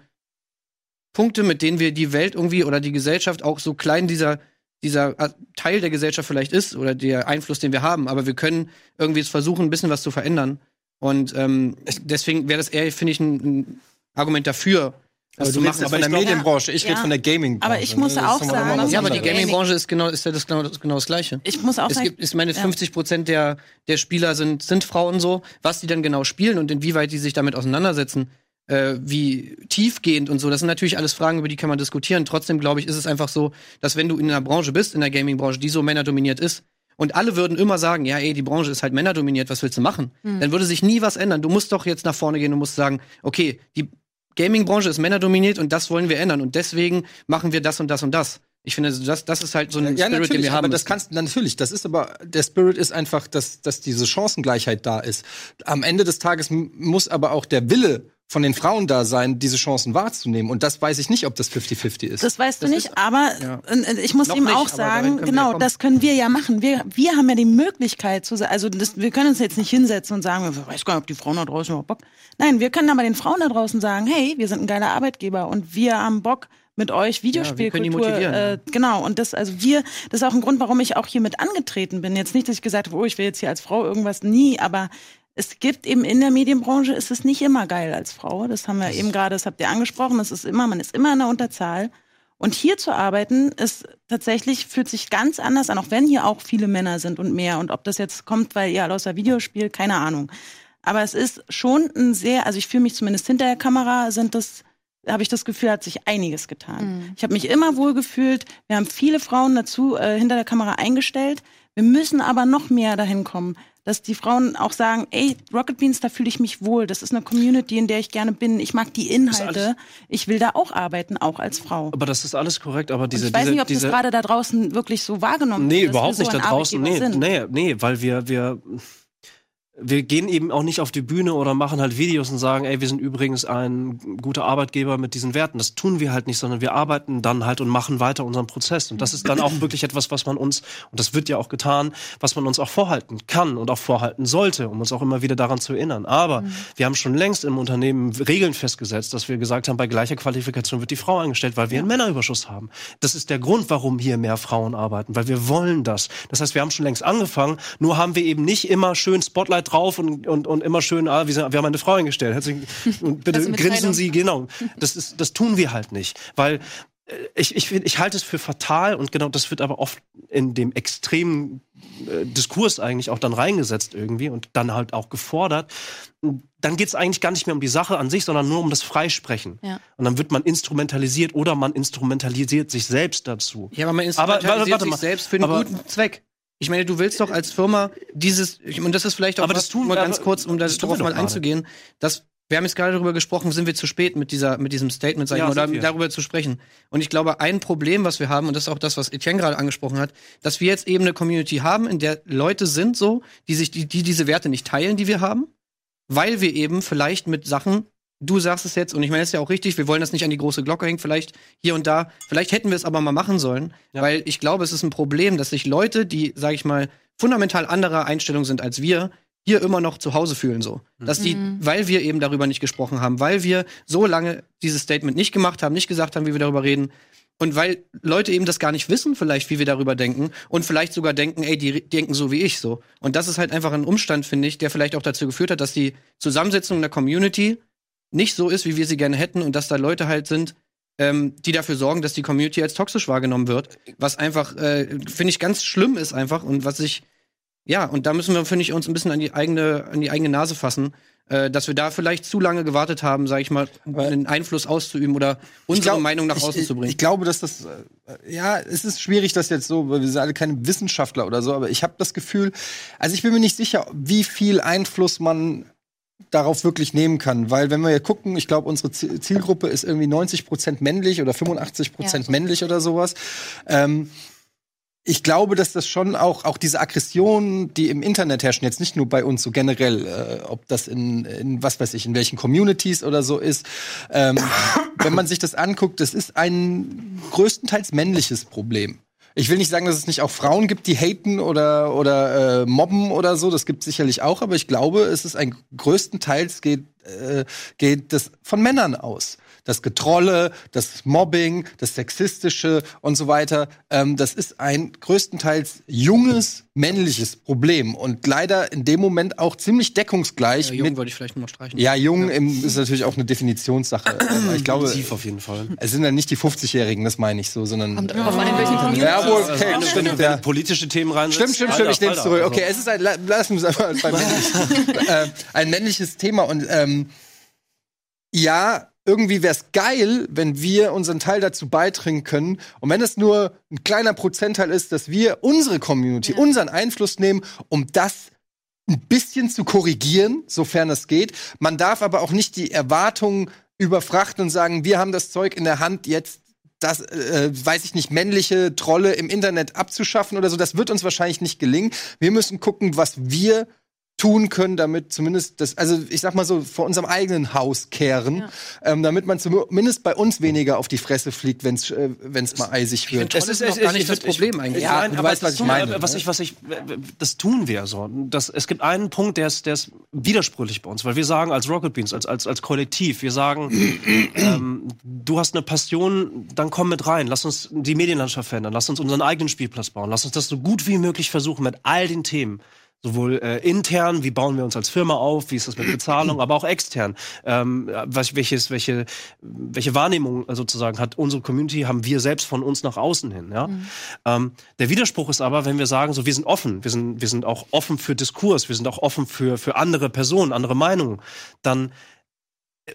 Punkte, mit denen wir die Welt irgendwie oder die Gesellschaft auch so klein dieser dieser Teil der Gesellschaft vielleicht ist oder der Einfluss, den wir haben, aber wir können irgendwie jetzt versuchen, ein bisschen was zu verändern. Und ähm, deswegen wäre das eher, finde ich, ein, ein Argument dafür, Aber das du machen. aber in der glaub- Medienbranche, ich Ja. rede von der Gaming-Branche. Aber ich muss? Das auch sagen- was ja, aber die. Gaming-Branche ist genau, ist ja das genau, das genau das Gleiche. Ich muss auch Es sagen, gibt, ich meine, Ja. 50 Prozent der, der Spieler sind, sind Frauen so. Was die dann genau spielen und inwieweit die sich damit auseinandersetzen, äh, wie tiefgehend und so, das sind natürlich alles Fragen, über die kann man diskutieren. Trotzdem, glaube ich, ist es einfach so, dass wenn du in einer Branche bist, in der Gaming-Branche, die so männerdominiert ist, und alle würden immer sagen, ja, ey, die Branche ist halt männerdominiert, was willst du machen? Dann würde sich nie was ändern. Du musst doch jetzt nach vorne gehen und musst sagen, okay, die Gaming-Branche ist männerdominiert und das wollen wir ändern und deswegen machen wir das und das und das. Ich finde, das, das ist halt so ein Ja, Spirit, den wir haben. aber das kannst natürlich, das ist aber der Spirit ist einfach, dass dass diese Chancengleichheit da ist. Am Ende des Tages muss aber auch der Wille von den Frauen da sein, diese Chancen wahrzunehmen und das weiß ich nicht, ob das 50-50 ist. Das weißt du Das nicht, ist- aber ja. ich muss Noch ihm nicht, auch sagen, genau, kommen. das können wir ja machen. Wir, wir haben ja die Möglichkeit zu sa- also das, wir können uns jetzt nicht hinsetzen und sagen, ich weiß gar nicht, ob die Frauen da draußen überhaupt Bock. Nein, wir können aber den Frauen da draußen sagen, hey, wir sind ein geiler Arbeitgeber und wir haben Bock mit euch wir können die Videospielkultur. motivieren, äh, genau, und das, also wir, das ist auch ein Grund, warum ich auch hier mit angetreten bin. Jetzt nicht, dass ich gesagt habe, oh, ich will jetzt hier als Frau irgendwas, nie, aber es gibt eben in der Medienbranche ist es nicht immer geil als Frau. Das haben wir eben gerade, das habt ihr angesprochen. Das ist immer, man ist immer in der Unterzahl. Und hier zu arbeiten ist tatsächlich, fühlt sich ganz anders an, auch wenn hier auch viele Männer sind und mehr. Und ob das jetzt kommt, weil ihr alle aus der Videospiel, keine Ahnung. Aber es ist schon ein sehr, also ich fühle mich zumindest hinter der Kamera, sind das, habe ich das Gefühl, hat sich einiges getan. Ich habe mich immer wohl gefühlt. Wir haben viele Frauen dazu äh, hinter der Kamera eingestellt. Wir müssen aber noch mehr dahin kommen, dass die Frauen auch sagen, ey, Rocket Beans, da fühle ich mich wohl. Das ist eine Community, in der ich gerne bin. Ich mag die Inhalte. Ich will da auch arbeiten, auch als Frau. Aber das ist alles korrekt, aber diese, ich weiß diese, nicht, ob diese das gerade da draußen wirklich so wahrgenommen Nee, wird, dass überhaupt nicht da draußen. Nee, sind. nee, nee, weil wir, wir, wir gehen eben auch nicht auf die Bühne oder machen halt Videos und sagen, ey, wir sind übrigens ein guter Arbeitgeber mit diesen Werten. Das tun wir halt nicht, sondern wir arbeiten dann halt und machen weiter unseren Prozess. Und das ist dann auch wirklich etwas, was man uns, und das wird ja auch getan, was man uns auch vorhalten kann und auch vorhalten sollte, um uns auch immer wieder daran zu erinnern. Aber wir haben schon längst im Unternehmen Regeln festgesetzt, dass wir gesagt haben, bei gleicher Qualifikation wird die Frau eingestellt, weil wir einen Männerüberschuss haben. Das ist der Grund, warum hier mehr Frauen arbeiten, weil wir wollen das. Das heißt, wir haben schon längst angefangen, nur haben wir eben nicht immer schön Spotlight drauf und, und, und immer schön, ah, wir, sind, wir haben eine Frau eingestellt. Herzlich, und bitte grinsen. Sie, genau. Das, ist, das tun wir halt nicht. Weil äh, ich, ich, ich halte es für fatal und genau das wird aber oft in dem extremen äh, Diskurs eigentlich auch dann reingesetzt irgendwie und dann halt auch gefordert. Dann geht es eigentlich gar nicht mehr um die Sache an sich, sondern nur um das Freisprechen. Ja. Und dann wird man instrumentalisiert oder man instrumentalisiert sich selbst dazu. Ja, aber man Aber, instrumentalisiert warte, warte sich mal. selbst für einen Aber- guten Zweck. Ich meine, du willst doch als Firma dieses, und das ist vielleicht auch Aber was, das tun mal ganz kurz, um darauf mal einzugehen, dass wir haben jetzt gerade darüber gesprochen, sind wir zu spät mit dieser, mit diesem Statement, sag ich Ja, mal, darüber zu sprechen. Und ich glaube, ein Problem, was wir haben, und das ist auch das, was Etienne gerade angesprochen hat, dass wir jetzt eben eine Community haben, in der Leute sind so, die sich, die, die diese Werte nicht teilen, die wir haben, weil wir eben vielleicht mit Sachen, du sagst es jetzt, und ich meine, das ist ja auch richtig, wir wollen das nicht an die große Glocke hängen, vielleicht hier und da, vielleicht hätten wir es aber mal machen sollen, Ja. weil ich glaube, es ist ein Problem, dass sich Leute, die, sag ich mal, fundamental anderer Einstellung sind als wir, hier immer noch zu Hause fühlen so. Dass die, Mhm. weil wir eben darüber nicht gesprochen haben, weil wir so lange dieses Statement nicht gemacht haben, nicht gesagt haben, wie wir darüber reden, und weil Leute eben das gar nicht wissen, vielleicht, wie wir darüber denken, und vielleicht sogar denken, ey, die denken so wie ich so. Und das ist halt einfach ein Umstand, finde ich, der vielleicht auch dazu geführt hat, dass die Zusammensetzung der Community nicht so ist, wie wir sie gerne hätten, und dass da Leute halt sind, ähm, die dafür sorgen, dass die Community als toxisch wahrgenommen wird. Was einfach, äh, finde ich, ganz schlimm ist einfach und was ich, ja, und da müssen wir, finde ich, uns ein bisschen an die eigene, an die eigene Nase fassen, äh, dass wir da vielleicht zu lange gewartet haben, sage ich mal, um einen Einfluss auszuüben oder unsere glaub, Meinung nach außen ich, zu bringen. Ich glaube, dass das, äh, ja, es ist schwierig, das jetzt so, weil wir sind alle keine Wissenschaftler oder so, aber ich habe das Gefühl, also ich bin mir nicht sicher, wie viel Einfluss man darauf wirklich nehmen kann, weil wenn wir hier gucken, ich glaube, unsere Zi- Zielgruppe ist irgendwie 90 Prozent männlich oder 85 Prozent Ja. männlich oder sowas. Ähm, ich glaube, dass das schon auch, auch diese Aggressionen, die im Internet herrschen, jetzt nicht nur bei uns, so generell, äh, ob das in, in, was weiß ich, in welchen Communities oder so ist, ähm, wenn man sich das anguckt, das ist ein größtenteils männliches Problem. Ich will nicht sagen, dass es nicht auch Frauen gibt, die haten oder, oder äh, mobben oder so, das gibt es sicherlich auch, aber ich glaube, es ist ein größtenteils geht, äh, geht das von Männern aus. Das Getrolle, das Mobbing, das Sexistische und so weiter, ähm, das ist ein größtenteils junges männliches Problem und leider in dem Moment auch ziemlich deckungsgleich Ja, jung mit würde ich vielleicht noch mal streichen. ja, jung im, ist natürlich auch eine Definitionssache. Aber ich glaube, Tief auf jeden Fall. es sind dann nicht die 50-Jährigen, das meine ich so, sondern. Kommt drauf an, in welchen Communities. ja, wohl, Also, okay, du- stimmt, ja. politische Themen rein Stimmt, stimmt, stimmt, ich nehme es zurück. Okay, es ist ein, la- lassen wir es einfach bei männlich. äh, ein männliches Thema und ähm, ja, irgendwie wäre es geil, wenn wir unseren Teil dazu beitragen können. Und wenn es nur ein kleiner Prozentteil ist, dass wir unsere Community, Ja. unseren Einfluss nehmen, um das ein bisschen zu korrigieren, sofern es geht. Man darf aber auch nicht die Erwartungen überfrachten und sagen, wir haben das Zeug in der Hand, jetzt das, äh, weiß ich nicht, männliche Trolle im Internet abzuschaffen oder so. Das wird uns wahrscheinlich nicht gelingen. Wir müssen gucken, was wir tun können, damit zumindest das, also ich sag mal so, vor unserem eigenen Haus kehren, Ja. ähm, damit man zumindest bei uns weniger auf die Fresse fliegt, wenn es äh, wenn's mal eisig wird. Trolle sind doch gar nicht das Problem eigentlich. Ja, Nein, du aber weißt, was das ich tun- meine, äh, Was ne? ich, was ich, das tun wir so. Das, es gibt einen Punkt, der ist, der ist widersprüchlich bei uns, weil wir sagen als Rocket Beans, als, als, als Kollektiv, wir sagen, ähm, du hast eine Passion, dann komm mit rein, lass uns die Medienlandschaft verändern, lass uns unseren eigenen Spielplatz bauen, lass uns das so gut wie möglich versuchen mit all den Themen. Sowohl äh, intern, wie bauen wir uns als Firma auf, wie ist das mit Bezahlung, aber auch extern. Ähm, was, welches, welche, welche Wahrnehmung sozusagen hat unsere Community, haben wir selbst von uns nach außen hin. Ja? Ähm, der Widerspruch ist aber, wenn wir sagen, so wir sind offen, wir sind, wir sind auch offen für Diskurs, wir sind auch offen für, für andere Personen, andere Meinungen, dann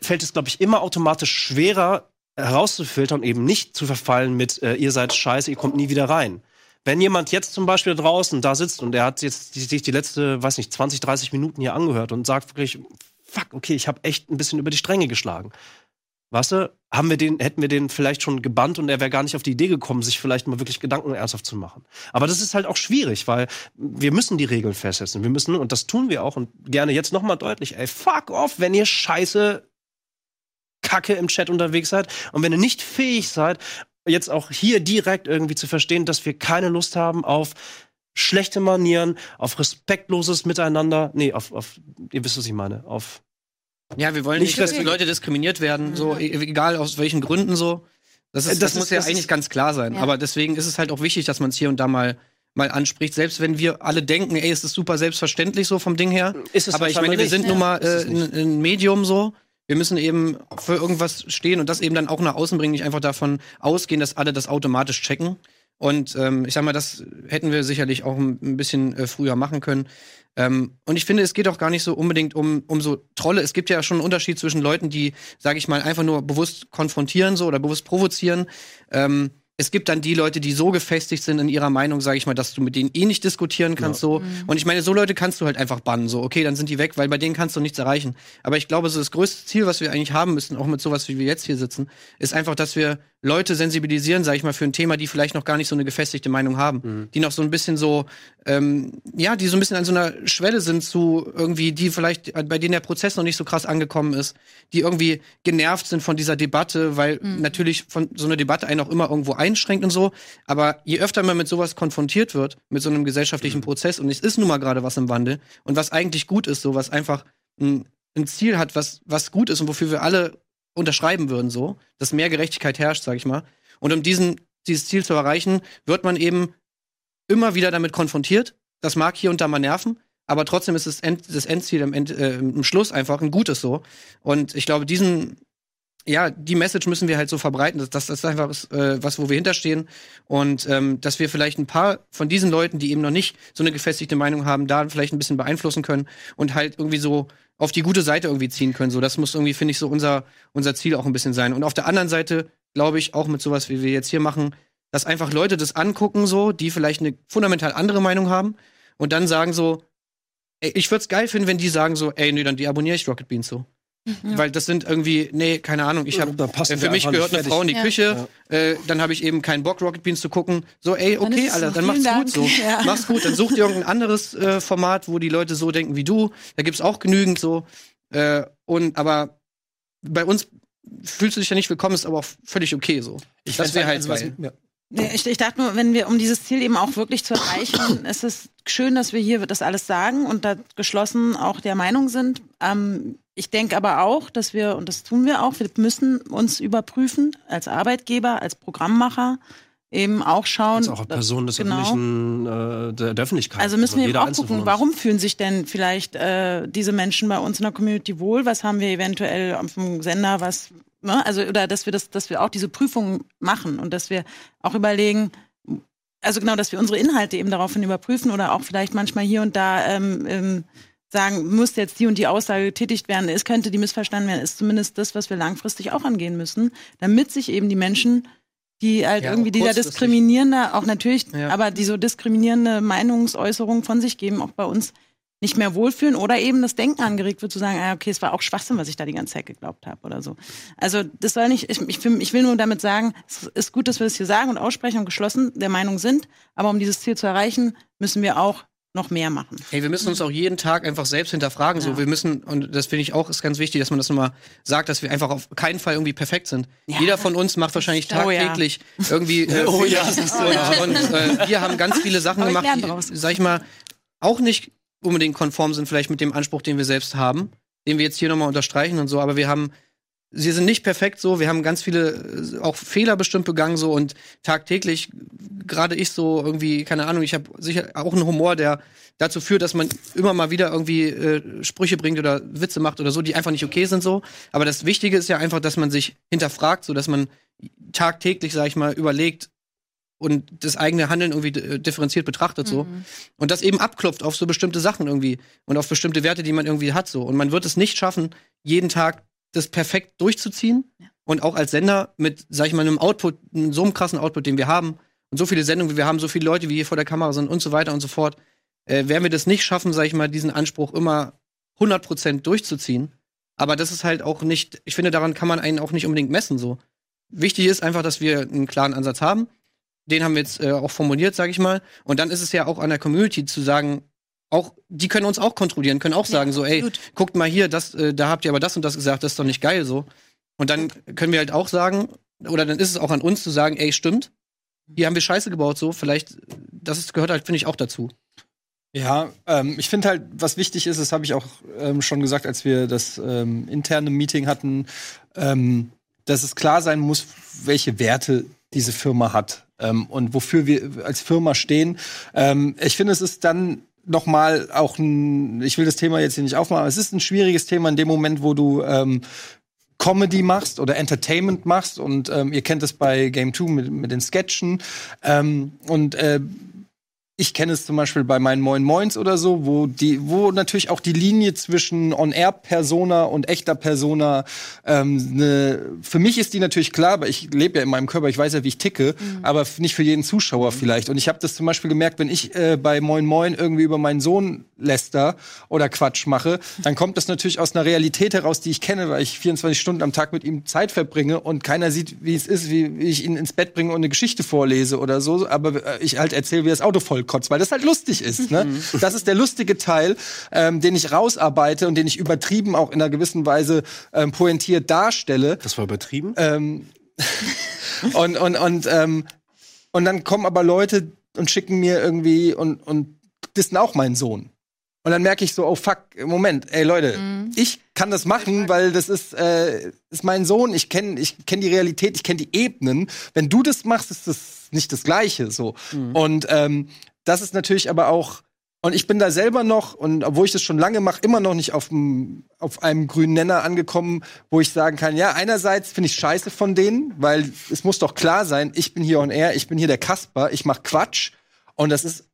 fällt es, glaube ich, immer automatisch schwerer herauszufiltern eben nicht zu verfallen mit, äh, ihr seid scheiße, ihr kommt nie wieder rein. Wenn jemand jetzt zum Beispiel draußen da sitzt und er hat jetzt sich die letzte, weiß nicht, 20, 30 Minuten hier angehört und sagt wirklich, fuck, okay, ich habe echt ein bisschen über die Stränge geschlagen. Weißt du, haben wir den, hätten wir den vielleicht schon gebannt und er wäre gar nicht auf die Idee gekommen, sich vielleicht mal wirklich Gedanken ernsthaft zu machen. Aber das ist halt auch schwierig, weil wir müssen die Regeln festsetzen. Wir müssen, und das tun wir auch, und gerne jetzt nochmal deutlich, ey, fuck off, wenn ihr scheiße Kacke im Chat unterwegs seid und wenn ihr nicht fähig seid, jetzt auch hier direkt irgendwie zu verstehen, dass wir keine Lust haben auf schlechte Manieren, auf respektloses Miteinander, nee, auf, auf ihr wisst, was ich meine, auf Ja, wir wollen Nicht dass die. Leute diskriminiert werden, so e- egal aus welchen Gründen so. Das, ist, das, das muss ist- ja das eigentlich ist- ganz klar sein. Ja. Aber deswegen ist es halt auch wichtig, dass man es hier und da mal mal anspricht, selbst wenn wir alle denken, ey, es ist super selbstverständlich so vom Ding her. Ist es aber ich meine, wir nicht. sind nun mal äh, ein Medium so. Wir müssen eben für irgendwas stehen und das eben dann auch nach außen bringen, nicht einfach davon ausgehen, dass alle das automatisch checken. Und ähm, ich sag mal, das hätten wir sicherlich auch ein, bisschen äh, früher machen können. Ähm, und ich finde, es geht auch gar nicht so unbedingt um, um so Trolle. Es gibt ja schon einen Unterschied zwischen Leuten, die, sage ich mal, einfach nur bewusst konfrontieren so oder bewusst provozieren. Ähm, es gibt dann die Leute, die so gefestigt sind in ihrer Meinung, sage ich mal, dass du mit denen eh nicht diskutieren kannst so. Und ich meine, so Leute kannst du halt einfach bannen so. Okay, dann sind die weg, weil bei denen kannst du nichts erreichen. Aber ich glaube, so das größte Ziel, was wir eigentlich haben müssen, auch mit sowas wie wir jetzt hier sitzen, ist einfach, dass wir Leute sensibilisieren, sage ich mal, für ein Thema, die vielleicht noch gar nicht so eine gefestigte Meinung haben, die noch so ein bisschen so, ähm, ja, die so ein bisschen an so einer Schwelle sind zu irgendwie, die vielleicht bei denen der Prozess noch nicht so krass angekommen ist, die irgendwie genervt sind von dieser Debatte, weil natürlich von so einer Debatte einen auch immer irgendwo einschränkt und so. Aber je öfter man mit sowas konfrontiert wird, mit so einem gesellschaftlichen Prozess, und es ist nun mal gerade was im Wandel und was eigentlich gut ist, so was einfach ein, ein Ziel hat, was, was gut ist und wofür wir alle unterschreiben würden, so, dass mehr Gerechtigkeit herrscht, sag ich mal. Und um diesen, dieses Ziel zu erreichen, wird man eben immer wieder damit konfrontiert. Das mag hier und da mal nerven, aber trotzdem ist das, End, das Endziel im, End, äh, im Schluss einfach ein gutes so. Und ich glaube, diesen, ja, die Message müssen wir halt so verbreiten. Das, das ist einfach äh, was, wo wir hinterstehen. Und ähm, dass wir vielleicht ein paar von diesen Leuten, die eben noch nicht so eine gefestigte Meinung haben, da vielleicht ein bisschen beeinflussen können und halt irgendwie so auf die gute Seite irgendwie ziehen können. So, das muss irgendwie, finde ich, so unser, unser Ziel auch ein bisschen sein. Und auf der anderen Seite, glaube ich, auch mit sowas, wie wir jetzt hier machen, dass einfach Leute das angucken, so, die vielleicht eine fundamental andere Meinung haben und dann sagen so, ey, ich würde es geil finden, wenn die sagen so, ey, nee, dann deabonniere ich Rocket Beans so. Weil das sind irgendwie, nee, keine Ahnung, ich habe äh, für mich gehört eine Frau in die Ja. Küche, äh, dann habe ich eben keinen Bock, Rocket Beans zu gucken. So, ey, Dann okay, es Alter, dann mach's Vielen gut so. Dank. Ja. Mach's gut, dann such dir irgendein anderes äh, Format, wo die Leute so denken wie du. Da gibt's auch genügend so. Äh, und aber bei uns fühlst du dich ja nicht willkommen, ist aber auch völlig okay so. das find's wäre halt also geil. ja. Ich, ich dachte nur, wenn wir, um dieses Ziel eben auch wirklich zu erreichen, ist es schön, dass wir hier das alles sagen und da geschlossen auch der Meinung sind. Ähm, ich denke aber auch, dass wir, und das tun wir auch, wir müssen uns überprüfen als Arbeitgeber, als Programmmacher, eben auch schauen. Als auch Personen des Genau. öffentlichen, äh, der, der Öffentlichkeit. Also müssen wir eben auch gucken, warum fühlen sich denn vielleicht äh, diese Menschen bei uns in der Community wohl? Was haben wir eventuell auf dem Sender, was, ne? Also, oder dass wir das, dass wir auch diese Prüfungen machen und dass wir auch überlegen, also genau, dass wir unsere Inhalte eben daraufhin überprüfen oder auch vielleicht manchmal hier und da ähm, ähm, sagen, muss jetzt die und die Aussage getätigt werden, es könnte die missverstanden werden, ist zumindest das, was wir langfristig auch angehen müssen, damit sich eben die Menschen, die halt Ja, irgendwie dieser diskriminierende, auch natürlich, Ja. aber die so diskriminierende Meinungsäußerungen von sich geben, auch bei uns nicht mehr wohlfühlen oder eben das Denken angeregt wird, zu sagen, ah, okay, es war auch Schwachsinn, was ich da die ganze Zeit geglaubt habe oder so. Also das soll nicht, ich, ich, will- ich will nur damit sagen, es ist gut, dass wir das hier sagen und aussprechen und geschlossen der Meinung sind, aber um dieses Ziel zu erreichen, müssen wir auch noch mehr machen. Hey, wir müssen uns auch jeden Tag einfach selbst hinterfragen. So, Ja. wir müssen, und das finde ich auch, ist ganz wichtig, dass man das nochmal sagt, dass wir einfach auf keinen Fall irgendwie perfekt sind. Ja. Jeder von uns macht wahrscheinlich Oh ja. tagtäglich irgendwie. Äh, Oh ja, Fehler. das ist und, und äh, wir haben ganz viele Sachen gemacht, die, sag ich mal, auch nicht unbedingt konform sind, vielleicht mit dem Anspruch, den wir selbst haben, den wir jetzt hier nochmal unterstreichen und so, aber wir haben. Sie sind nicht perfekt so, wir haben ganz viele äh, auch Fehler bestimmt begangen so und tagtäglich, gerade ich so irgendwie, keine Ahnung, ich habe sicher auch einen Humor, der dazu führt, dass man immer mal wieder irgendwie äh, Sprüche bringt oder Witze macht oder so, die einfach nicht okay sind so. Aber das Wichtige ist ja einfach, dass man sich hinterfragt, so dass man tagtäglich, sag ich mal, überlegt und das eigene Handeln irgendwie äh, differenziert betrachtet so. Und das eben abklopft auf so bestimmte Sachen irgendwie und auf bestimmte Werte, die man irgendwie hat so. Und man wird es nicht schaffen, jeden Tag das perfekt durchzuziehen und auch als Sender mit, sag ich mal, einem Output, so einem krassen Output, den wir haben und so viele Sendungen, wie wir haben, so viele Leute, wie hier vor der Kamera sind und so weiter und so fort, äh, werden wir das nicht schaffen, sag ich mal, diesen Anspruch immer 100% durchzuziehen. Aber das ist halt auch nicht, ich finde, daran kann man einen auch nicht unbedingt messen so. Wichtig ist einfach, dass wir einen klaren Ansatz haben. Den haben wir jetzt äh, auch formuliert, sag ich mal. Und dann ist es ja auch an der Community zu sagen, auch, die können uns auch kontrollieren, können auch sagen, so, ey, guckt mal hier, das, äh, da habt ihr aber das und das gesagt, das ist doch nicht geil so. Und dann können wir halt auch sagen, oder dann ist es auch an uns zu sagen, ey, stimmt, hier haben wir Scheiße gebaut, so, vielleicht, das ist, gehört halt, finde ich, auch dazu. Ja, ähm, ich finde halt, was wichtig ist, das habe ich auch ähm, schon gesagt, als wir das ähm, interne Meeting hatten, ähm, dass es klar sein muss, welche Werte diese Firma hat ähm, und wofür wir als Firma stehen. Ähm, ich finde, es ist dann noch mal auch ein, ich will das Thema jetzt hier nicht aufmachen, aber es ist ein schwieriges Thema in dem Moment, wo du ähm, Comedy machst oder Entertainment machst und ähm, ihr kennt es bei Game 2 mit, mit den Sketchen ähm, und äh, ich kenne es zum Beispiel bei meinen Moin Moins oder so, wo die, wo natürlich auch die Linie zwischen On-Air-Persona und echter Persona, ähm, ne, für mich ist die natürlich klar, aber ich lebe ja in meinem Körper, ich weiß ja, wie ich ticke, mhm. aber nicht für jeden Zuschauer vielleicht. Und ich habe das zum Beispiel gemerkt, wenn ich äh, bei Moin Moin irgendwie über meinen Sohn läster oder Quatsch mache, dann kommt das natürlich aus einer Realität heraus, die ich kenne, weil ich 24 Stunden am Tag mit ihm Zeit verbringe und keiner sieht, wie es ist, wie, wie ich ihn ins Bett bringe und eine Geschichte vorlese oder so, aber äh, ich halt erzähle, wie das Auto voll kotzt, weil das halt lustig ist. Ne? Mhm. Das ist der lustige Teil, ähm, den ich rausarbeite und den ich übertrieben auch in einer gewissen Weise ähm, pointiert darstelle. Das war übertrieben? Ähm, und und und ähm, und dann kommen aber Leute und schicken mir irgendwie und und das ist auch mein Sohn. Und dann merke ich so, oh fuck, Moment, ey Leute, mhm. ich kann das machen, weil das ist, äh, ist mein Sohn, ich kenne ich kenn die Realität, ich kenne die Ebenen. Wenn du das machst, ist das nicht das Gleiche. So. Mhm. Und ähm, das ist natürlich aber auch, und ich bin da selber noch, und obwohl ich das schon lange mache, immer noch nicht auf, auf einem grünen Nenner angekommen, wo ich sagen kann, ja, einerseits finde ich scheiße von denen, weil es muss doch klar sein, ich bin hier on air, ich bin hier der Kasper, ich mache Quatsch. Und das ist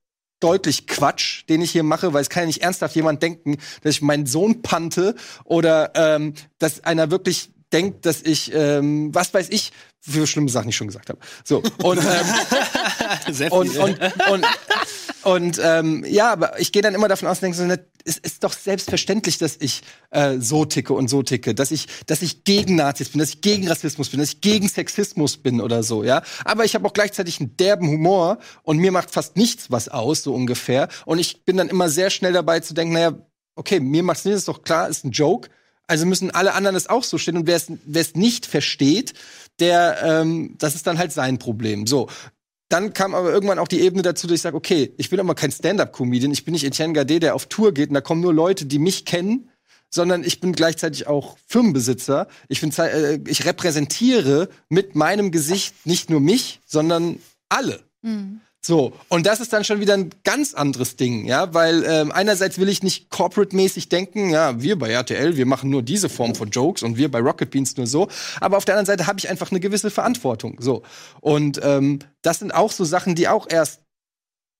deutlich Quatsch, den ich hier mache, weil es kann ja nicht ernsthaft jemand denken, dass ich meinen Sohn pante oder ähm, dass einer wirklich denkt, dass ich, ähm, was weiß ich, für schlimme Sachen ich schon gesagt habe. So und ähm, und, und, und, und ähm, ja, aber ich gehe dann immer davon aus, denke so, es ist doch selbstverständlich, dass ich äh, so ticke und so ticke, dass ich, dass ich gegen Nazis bin, dass ich gegen Rassismus bin, dass ich gegen Sexismus bin oder so, ja. Aber ich habe auch gleichzeitig einen derben Humor und mir macht fast nichts was aus, so ungefähr. Und ich bin dann immer sehr schnell dabei zu denken, naja, okay, mir macht's nichts, ist doch klar, ist ein Joke. Also müssen alle anderen es auch so stehen. Und wer es nicht versteht, der, ähm, das ist dann halt sein Problem. So. Dann kam aber irgendwann auch die Ebene dazu, dass ich sage, okay, ich bin aber kein Stand-up-Comedian, ich bin nicht Etienne Gade, der auf Tour geht und da kommen nur Leute, die mich kennen, sondern ich bin gleichzeitig auch Firmenbesitzer. Ich, bin, äh, ich repräsentiere mit meinem Gesicht nicht nur mich, sondern alle. Mhm. So, und das ist dann schon wieder ein ganz anderes Ding, ja, weil ähm, einerseits will ich nicht corporate-mäßig denken, ja, wir bei RTL, wir machen nur diese Form von Jokes und wir bei Rocket Beans nur so, aber auf der anderen Seite habe ich einfach eine gewisse Verantwortung, so. Und ähm, das sind auch so Sachen, die auch erst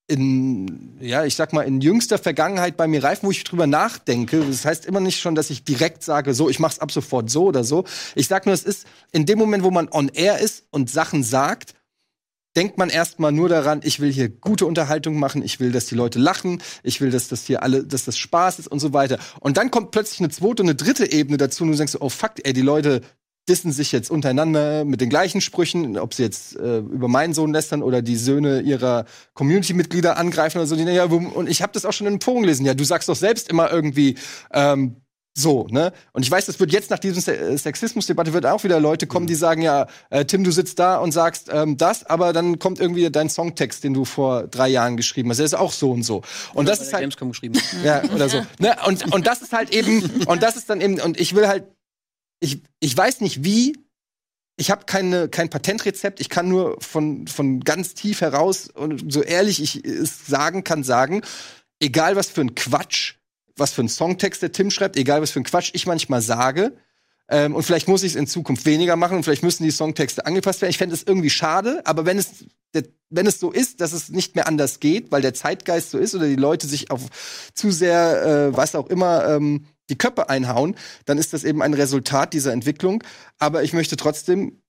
in, ja, ich sag mal, in jüngster Vergangenheit bei mir reifen, wo ich drüber nachdenke. Das heißt immer nicht schon, dass ich direkt sage, so, ich mach's ab sofort so oder so. Ich sag nur, es ist in dem Moment, wo man on air ist und Sachen sagt, denkt man erstmal nur daran, ich will hier gute Unterhaltung machen, ich will, dass die Leute lachen, ich will, dass das hier alle, dass das Spaß ist und so weiter. Und dann kommt plötzlich eine zweite und eine dritte Ebene dazu und du denkst, oh fuck, ey, die Leute dissen sich jetzt untereinander mit den gleichen Sprüchen, ob sie jetzt äh, über meinen Sohn lästern oder die Söhne ihrer Community-Mitglieder angreifen oder so. Und ich habe das auch schon in einem Forum gelesen. Ja, du sagst doch selbst immer irgendwie, ähm, so, ne? Und ich weiß, das wird jetzt nach diesem Se Sexismusdebatte wird auch wieder Leute kommen, die sagen, ja, äh, Tim, du sitzt da und sagst ähm, das, aber dann kommt irgendwie dein Songtext, den du vor drei Jahren geschrieben hast, der ist auch so und so. Und oder das ist halt Gamescom geschrieben. Ja, oder so. Ne? Und und das ist halt eben und das ist dann eben und ich will halt ich ich weiß nicht wie ich habe keine kein Patentrezept, ich kann nur von von ganz tief heraus und so ehrlich ich es sagen kann sagen, egal was für ein Quatsch was für einen Songtext der Tim schreibt, egal was für ein Quatsch ich manchmal sage. Ähm, und vielleicht muss ich es in Zukunft weniger machen und vielleicht müssen die Songtexte angepasst werden. Ich fände es irgendwie schade, aber wenn es, wenn es so ist, dass es nicht mehr anders geht, weil der Zeitgeist so ist oder die Leute sich auf zu sehr, äh, was auch immer, ähm, die Köpfe einhauen, dann ist das eben ein Resultat dieser Entwicklung. Aber ich möchte trotzdem,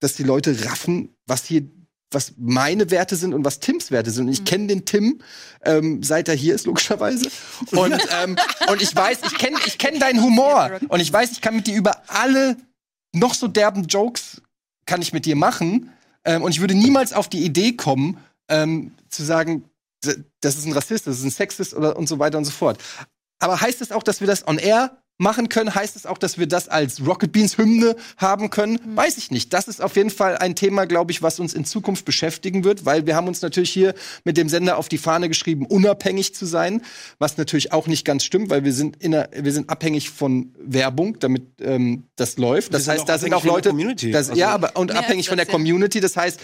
dass die Leute raffen, was hier was meine Werte sind und was Tims Werte sind. Und ich mhm. kenne den Tim, ähm, seit er hier ist, logischerweise. Und, ähm, und ich weiß, ich kenne ich kenn deinen Humor. Und ich weiß, ich kann mit dir über alle noch so derben Jokes kann ich mit dir machen. Ähm, und ich würde niemals auf die Idee kommen, ähm, zu sagen, das ist ein Rassist, das ist ein Sexist oder und so weiter und so fort. Aber heißt es das auch, dass wir das on air machen können? Heißt es auch, dass wir das als Rocket Beans Hymne haben können? Mhm. Weiß ich nicht. Das ist auf jeden Fall ein Thema, glaube ich, was uns in Zukunft beschäftigen wird, weil wir haben uns natürlich hier mit dem Sender auf die Fahne geschrieben, unabhängig zu sein, was natürlich auch nicht ganz stimmt, weil wir sind in der, wir sind abhängig von Werbung, damit ähm, das läuft. Das heißt, da sind auch Leute, das, also, ja, aber und abhängig von der Community. Das heißt,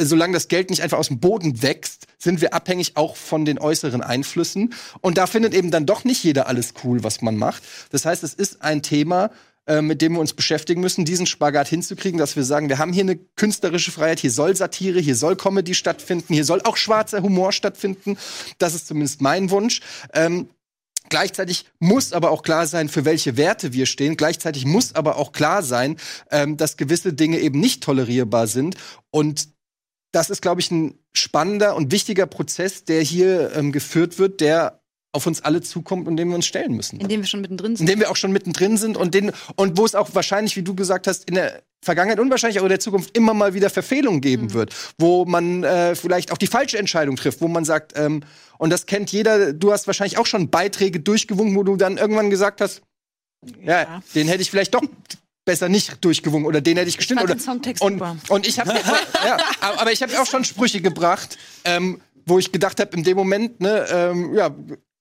solange das Geld nicht einfach aus dem Boden wächst, sind wir abhängig auch von den äußeren Einflüssen. Und da findet eben dann doch nicht jeder alles cool, was man macht. Das heißt, es ist ein Thema, äh, mit dem wir uns beschäftigen müssen, diesen Spagat hinzukriegen, dass wir sagen, wir haben hier eine künstlerische Freiheit, hier soll Satire, hier soll Comedy stattfinden, hier soll auch schwarzer Humor stattfinden. Das ist zumindest mein Wunsch. Ähm, Gleichzeitig muss aber auch klar sein, für welche Werte wir stehen. Gleichzeitig muss aber auch klar sein, ähm, dass gewisse Dinge eben nicht tolerierbar sind. Und das ist, glaube ich, ein spannender und wichtiger Prozess, der hier ähm, geführt wird, der auf uns alle zukommt und dem wir uns stellen müssen. In dem wir schon mittendrin sind. In dem wir auch schon mittendrin sind und, den, und wo es auch wahrscheinlich, wie du gesagt hast, in der Vergangenheit und wahrscheinlich auch in der Zukunft immer mal wieder Verfehlungen geben mhm. wird, wo man äh, vielleicht auch die falsche Entscheidung trifft, wo man sagt, ähm, und das kennt jeder, du hast wahrscheinlich auch schon Beiträge durchgewunken, wo du dann irgendwann gesagt hast, ja, ja den hätte ich vielleicht doch besser nicht durchgewungen oder den hätte ich gestimmt. Ich oder, Songtext und, und ich habe ja, aber ich habe auch schon Sprüche gebracht, ähm, wo ich gedacht habe, in dem Moment, ne, ähm, ja,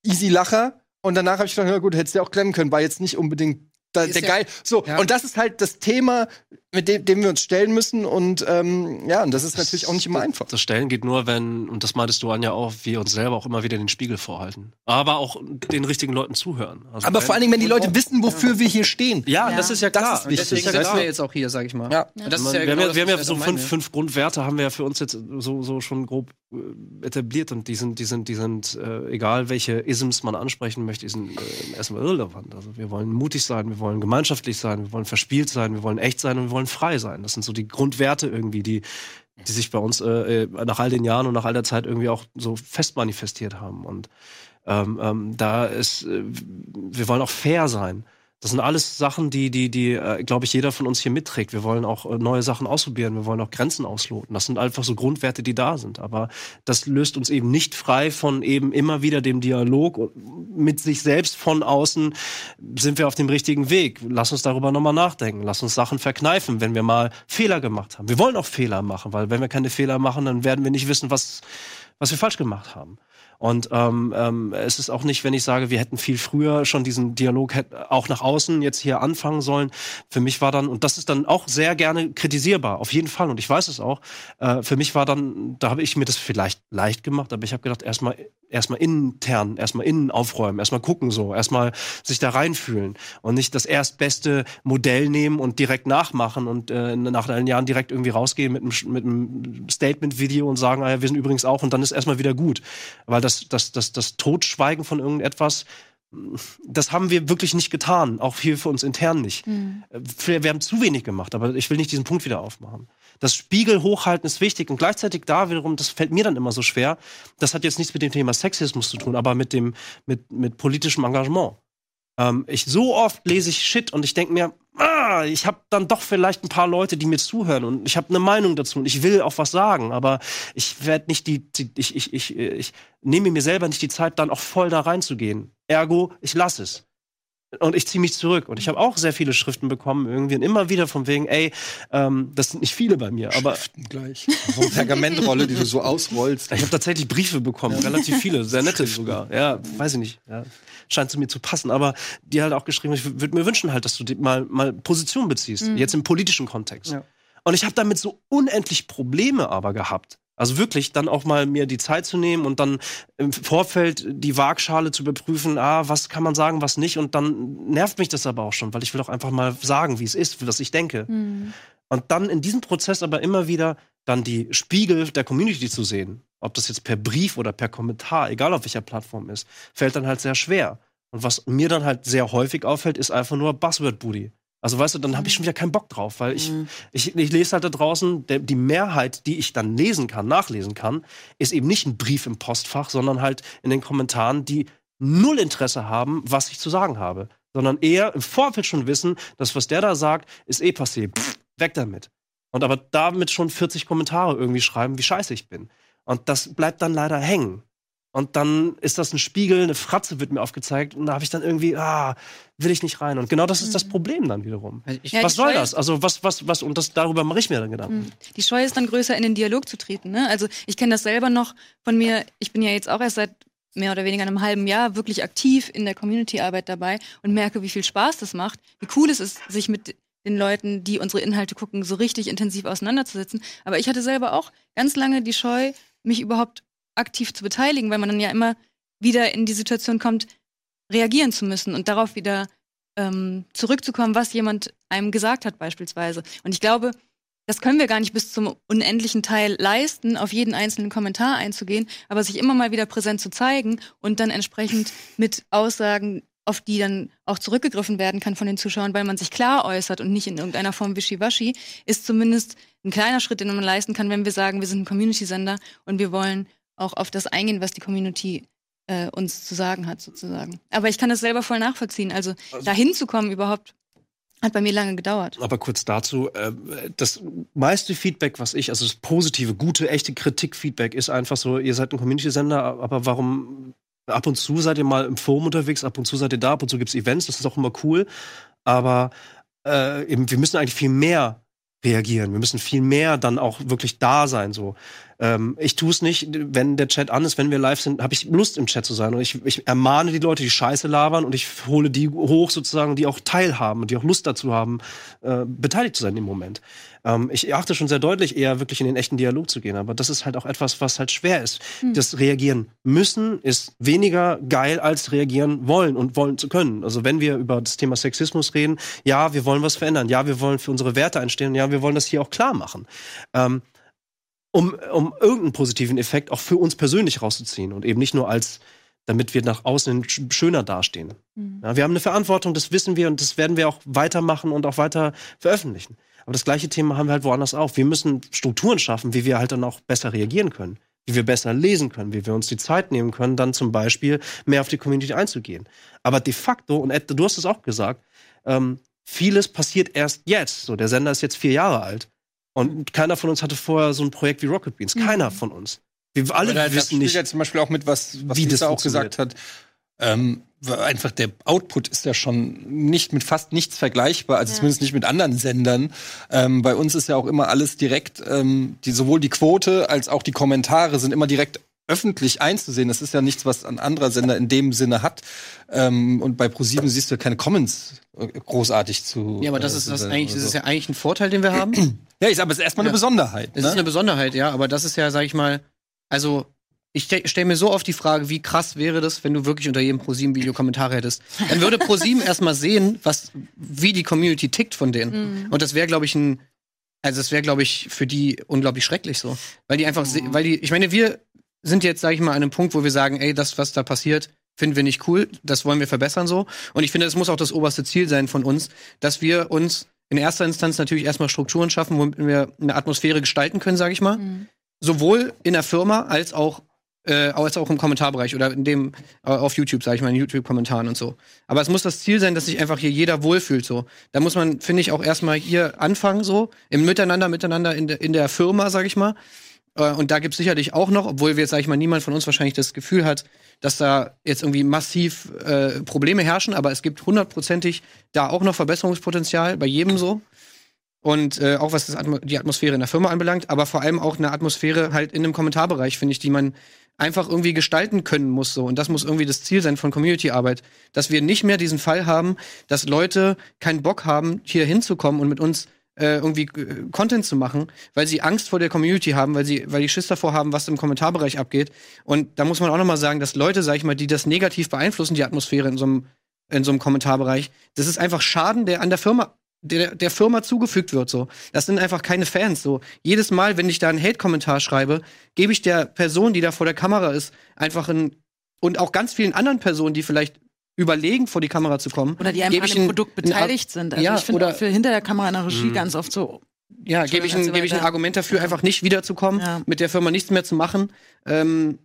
easy Lacher. Und danach habe ich gedacht, na gut, hättest du ja auch klemmen können, war jetzt nicht unbedingt da, der ja, geil. So, ja. und das ist halt das Thema, mit dem, dem wir uns stellen müssen. Und ähm, ja, und das ist das, natürlich auch nicht immer einfach. Das Stellen geht nur, wenn, und das meintest du Anja auch, wir uns selber auch immer wieder den Spiegel vorhalten. Aber auch den richtigen Leuten zuhören. Also Aber vor allen Dingen, wenn die Leute wissen, wofür wir hier stehen. Ja, ja. das ist ja klar. Das ist wichtig. Deswegen sitzen wir jetzt auch hier, sag ich mal. Ja. Das ist ja wir, genau haben ja, wir haben ja so fünf, fünf Grundwerte, haben wir ja für uns jetzt so, so schon grob äh, etabliert und die sind, die sind, die sind, äh, egal welche Isms man ansprechen möchte, die sind äh, erstmal irrelevant. Also wir wollen mutig sein, wir wollen gemeinschaftlich sein, wir wollen verspielt sein, wir wollen echt sein und wir wollen frei sein. Das sind sind so die Grundwerte irgendwie, die, die sich bei uns äh, äh, nach all den Jahren und nach all der Zeit irgendwie auch so fest manifestiert haben. Und ähm, ähm, da ist, äh, wir wollen auch fair sein. Das sind alles Sachen, die, die, die, äh, glaube ich, jeder von uns hier mitträgt. Wir wollen auch äh, neue Sachen ausprobieren, wir wollen auch Grenzen ausloten. Das sind einfach so Grundwerte, die da sind. Aber das löst uns eben nicht frei von eben immer wieder dem Dialog mit sich selbst von außen. Sind wir auf dem richtigen Weg? Lass uns darüber nochmal nachdenken. Lass uns Sachen verkneifen, wenn wir mal Fehler gemacht haben. Wir wollen auch Fehler machen, weil wenn wir keine Fehler machen, dann werden wir nicht wissen, was, was wir falsch gemacht haben. Und ähm, ähm, es ist auch nicht, wenn ich sage, wir hätten viel früher schon diesen Dialog auch nach außen jetzt hier anfangen sollen. Für mich war dann, und das ist dann auch sehr gerne kritisierbar, auf jeden Fall, und ich weiß es auch, äh, für mich war dann, da habe ich mir das vielleicht leicht gemacht, aber ich habe gedacht, erstmal erstmal intern, erstmal innen aufräumen, erstmal gucken so, erstmal sich da reinfühlen und nicht das erstbeste Modell nehmen und direkt nachmachen und äh, nach allen Jahren direkt irgendwie rausgehen mit einem, mit einem Statement-Video und sagen, ah ja, wir sind übrigens auch und dann ist erstmal wieder gut. Weil das, das, das, das Totschweigen von irgendetwas, das haben wir wirklich nicht getan, auch hier für uns intern nicht. Mhm. Wir haben zu wenig gemacht, aber ich will nicht diesen Punkt wieder aufmachen. Das Spiegel hochhalten ist wichtig und gleichzeitig da wiederum, das fällt mir dann immer so schwer, das hat jetzt nichts mit dem Thema Sexismus zu tun, aber mit dem, mit, mit politischem Engagement. Ähm, ich, so oft lese ich Shit und ich denke mir, ah, ich habe dann doch vielleicht ein paar Leute, die mir zuhören und ich habe eine Meinung dazu und ich will auch was sagen, aber ich werde nicht die, die ich, ich, ich, ich nehme mir selber nicht die Zeit, dann auch voll da reinzugehen. Ergo, ich lasse es und ich ziehe mich zurück. Und ich habe auch sehr viele Schriften bekommen, irgendwie und immer wieder von wegen, ey, ähm, das sind nicht viele bei mir, aber. Schriften gleich. So eine Pergamentrolle, die du so ausrollst. Ich habe tatsächlich Briefe bekommen, ja. relativ viele, sehr nette sogar. Ja, weiß ich nicht. Ja. Scheint zu mir zu passen. Aber die halt auch geschrieben, ich würde mir wünschen halt, dass du mal, mal Position beziehst, mhm. jetzt im politischen Kontext. Ja. Und ich habe damit so unendlich Probleme aber gehabt. Also wirklich dann auch mal mir die Zeit zu nehmen und dann im Vorfeld die Waagschale zu überprüfen, ah, was kann man sagen, was nicht. Und dann nervt mich das aber auch schon, weil ich will auch einfach mal sagen, wie es ist, was ich denke. Mhm. Und dann in diesem Prozess aber immer wieder dann die Spiegel der Community zu sehen, ob das jetzt per Brief oder per Kommentar, egal auf welcher Plattform ist, fällt dann halt sehr schwer. Und was mir dann halt sehr häufig auffällt, ist einfach nur Buzzword-Booty. Also weißt du, dann habe ich schon wieder keinen Bock drauf, weil ich, mhm. ich, ich lese halt da draußen, der, die Mehrheit, die ich dann lesen kann, nachlesen kann, ist eben nicht ein Brief im Postfach, sondern halt in den Kommentaren, die null Interesse haben, was ich zu sagen habe. Sondern eher im Vorfeld schon wissen, dass was der da sagt, ist eh passé. Pff, weg damit. Und aber damit schon 40 Kommentare irgendwie schreiben, wie scheiße ich bin. Und das bleibt dann leider hängen. Und dann ist das ein Spiegel, eine Fratze wird mir aufgezeigt und da habe ich dann irgendwie, ah, will ich nicht rein. Und genau das ist das Problem dann wiederum. Ja, was soll Scheu- das? Also was, was, was, und das, darüber mache ich mir dann Gedanken. Die Scheu ist dann größer, in den Dialog zu treten. Ne? Also ich kenne das selber noch von mir. Ich bin ja jetzt auch erst seit mehr oder weniger einem halben Jahr wirklich aktiv in der Community-Arbeit dabei und merke, wie viel Spaß das macht, wie cool es ist, sich mit den Leuten, die unsere Inhalte gucken, so richtig intensiv auseinanderzusetzen. Aber ich hatte selber auch ganz lange die Scheu, mich überhaupt aktiv zu beteiligen, weil man dann ja immer wieder in die Situation kommt, reagieren zu müssen und darauf wieder ähm, zurückzukommen, was jemand einem gesagt hat beispielsweise. Und ich glaube, das können wir gar nicht bis zum unendlichen Teil leisten, auf jeden einzelnen Kommentar einzugehen, aber sich immer mal wieder präsent zu zeigen und dann entsprechend mit Aussagen, auf die dann auch zurückgegriffen werden kann von den Zuschauern, weil man sich klar äußert und nicht in irgendeiner Form wischiwaschi, ist zumindest ein kleiner Schritt, den man leisten kann, wenn wir sagen, wir sind ein Community-Sender und wir wollen auch auf das eingehen, was die Community äh, uns zu sagen hat, sozusagen. Aber ich kann das selber voll nachvollziehen. Also, dahin zu kommen überhaupt, hat bei mir lange gedauert. Aber kurz dazu, äh, das meiste Feedback, was ich, also das positive, gute, echte Kritik-Feedback ist einfach so, ihr seid ein Community-Sender, aber warum ab und zu seid ihr mal im Forum unterwegs, ab und zu seid ihr da, ab und zu gibt's Events, das ist auch immer cool. Aber äh, eben, wir müssen eigentlich viel mehr reagieren. Wir müssen viel mehr dann auch wirklich da sein. So, ähm, ich tue es nicht, wenn der Chat an ist, wenn wir live sind, habe ich Lust im Chat zu sein und ich, ich ermahne die Leute, die Scheiße labern und ich hole die hoch sozusagen, die auch teilhaben und die auch Lust dazu haben, äh, beteiligt zu sein im Moment. Ähm, ich achte schon sehr deutlich eher wirklich in den echten Dialog zu gehen, aber das ist halt auch etwas, was halt schwer ist. Das Reagieren müssen ist weniger geil als reagieren wollen und wollen zu können. Also wenn wir über das Thema Sexismus reden, ja, wir wollen was verändern, ja, wir wollen für unsere Werte einstehen, ja, wir wollen das hier auch klar machen. Ähm, um, um irgendeinen positiven Effekt auch für uns persönlich rauszuziehen und eben nicht nur als, damit wir nach außen sch- schöner dastehen. Ja, wir haben eine Verantwortung, das wissen wir und das werden wir auch weitermachen und auch weiter veröffentlichen. Aber das gleiche Thema haben wir halt woanders auch. Wir müssen Strukturen schaffen, wie wir halt dann auch besser reagieren können, wie wir besser lesen können, wie wir uns die Zeit nehmen können, dann zum Beispiel mehr auf die Community einzugehen. Aber de facto, und Ed, du hast es auch gesagt, ähm, vieles passiert erst jetzt. So, der Sender ist jetzt vier Jahre alt. Und keiner von uns hatte vorher so ein Projekt wie Rocket Beans. Keiner von uns. Wir alle da- das wissen spielt nicht, ja zum Beispiel auch mit, was, was wie das auch gesagt hat. Ähm, einfach der Output ist ja schon nicht mit fast nichts vergleichbar, also zumindest nicht mit anderen Sendern. Ähm, bei uns ist ja auch immer alles direkt, ähm, die, sowohl die Quote als auch die Kommentare sind immer direkt öffentlich einzusehen. Das ist ja nichts, was ein anderer Sender in dem Sinne hat. Ähm, und bei ProSieben siehst du ja keine Comments äh, großartig zu. Ja, aber das äh, ist das eigentlich, oder das ist so. ja eigentlich ein Vorteil, den wir haben. Ja, ist aber es ist erstmal Ja. eine Besonderheit. Das ne? ist eine Besonderheit, ja, aber das ist ja, sag ich mal, also ich ste stelle mir so oft die Frage, wie krass wäre das, wenn du wirklich unter jedem ProSieben-Video Kommentare hättest. Dann würde ProSieben erstmal sehen, was, wie die Community tickt von denen. Und das wäre, glaube ich, ein, also das wäre, glaube ich, für die unglaublich schrecklich so. Weil die einfach, se- weil die, ich meine, wir sind jetzt, sag ich mal, an einem Punkt, wo wir sagen, ey, das, was da passiert, finden wir nicht cool, das wollen wir verbessern so. Und ich finde, das muss auch das oberste Ziel sein von uns, dass wir uns in erster Instanz natürlich erstmal Strukturen schaffen, womit wir eine Atmosphäre gestalten können, sage ich mal. Sowohl in der Firma als auch äh, als auch im Kommentarbereich oder in dem äh, auf YouTube, sage ich mal, in YouTube-Kommentaren und so. Aber es muss das Ziel sein, dass sich einfach hier jeder wohlfühlt so. Da muss man, finde ich, auch erstmal hier anfangen so im Miteinander, miteinander in der in der Firma, sage ich mal. Äh, Und da gibt es sicherlich auch noch, obwohl wir jetzt, sag ich mal, niemand von uns wahrscheinlich das Gefühl hat, dass da jetzt irgendwie massiv äh, Probleme herrschen, aber es gibt hundertprozentig da auch noch Verbesserungspotenzial, bei jedem so. Und äh, auch was Atmo die Atmosphäre in der Firma anbelangt, aber vor allem auch eine Atmosphäre halt in dem Kommentarbereich, finde ich, die man einfach irgendwie gestalten können muss so. Und das muss irgendwie das Ziel sein von Community-Arbeit, dass wir nicht mehr diesen Fall haben, dass Leute keinen Bock haben, hier hinzukommen und mit uns äh, irgendwie äh, Content zu machen, weil sie Angst vor der Community haben, weil sie, weil die Schiss davor haben, was im Kommentarbereich abgeht. Und da muss man auch noch mal sagen, dass Leute, sag ich mal, die das negativ beeinflussen, die Atmosphäre in so einem in so einem Kommentarbereich, das ist einfach Schaden, der an der Firma der, der Firma zugefügt wird so. Das sind einfach keine Fans so. Jedes Mal, wenn ich da einen Hate-Kommentar schreibe, gebe ich der Person, die da vor der Kamera ist, einfach ein und auch ganz vielen anderen Personen, die vielleicht überlegen, vor die Kamera zu kommen, Oder die einfach gebe an dem ein- Produkt ein- beteiligt sind. Also ja, ich finde auch für hinter der Kamera in der Regie ganz oft so. Ja, gebe ich, ein, gebe ich ein. Argument dafür, einfach nicht wiederzukommen, Ja. mit der Firma nichts mehr zu machen. Ähm,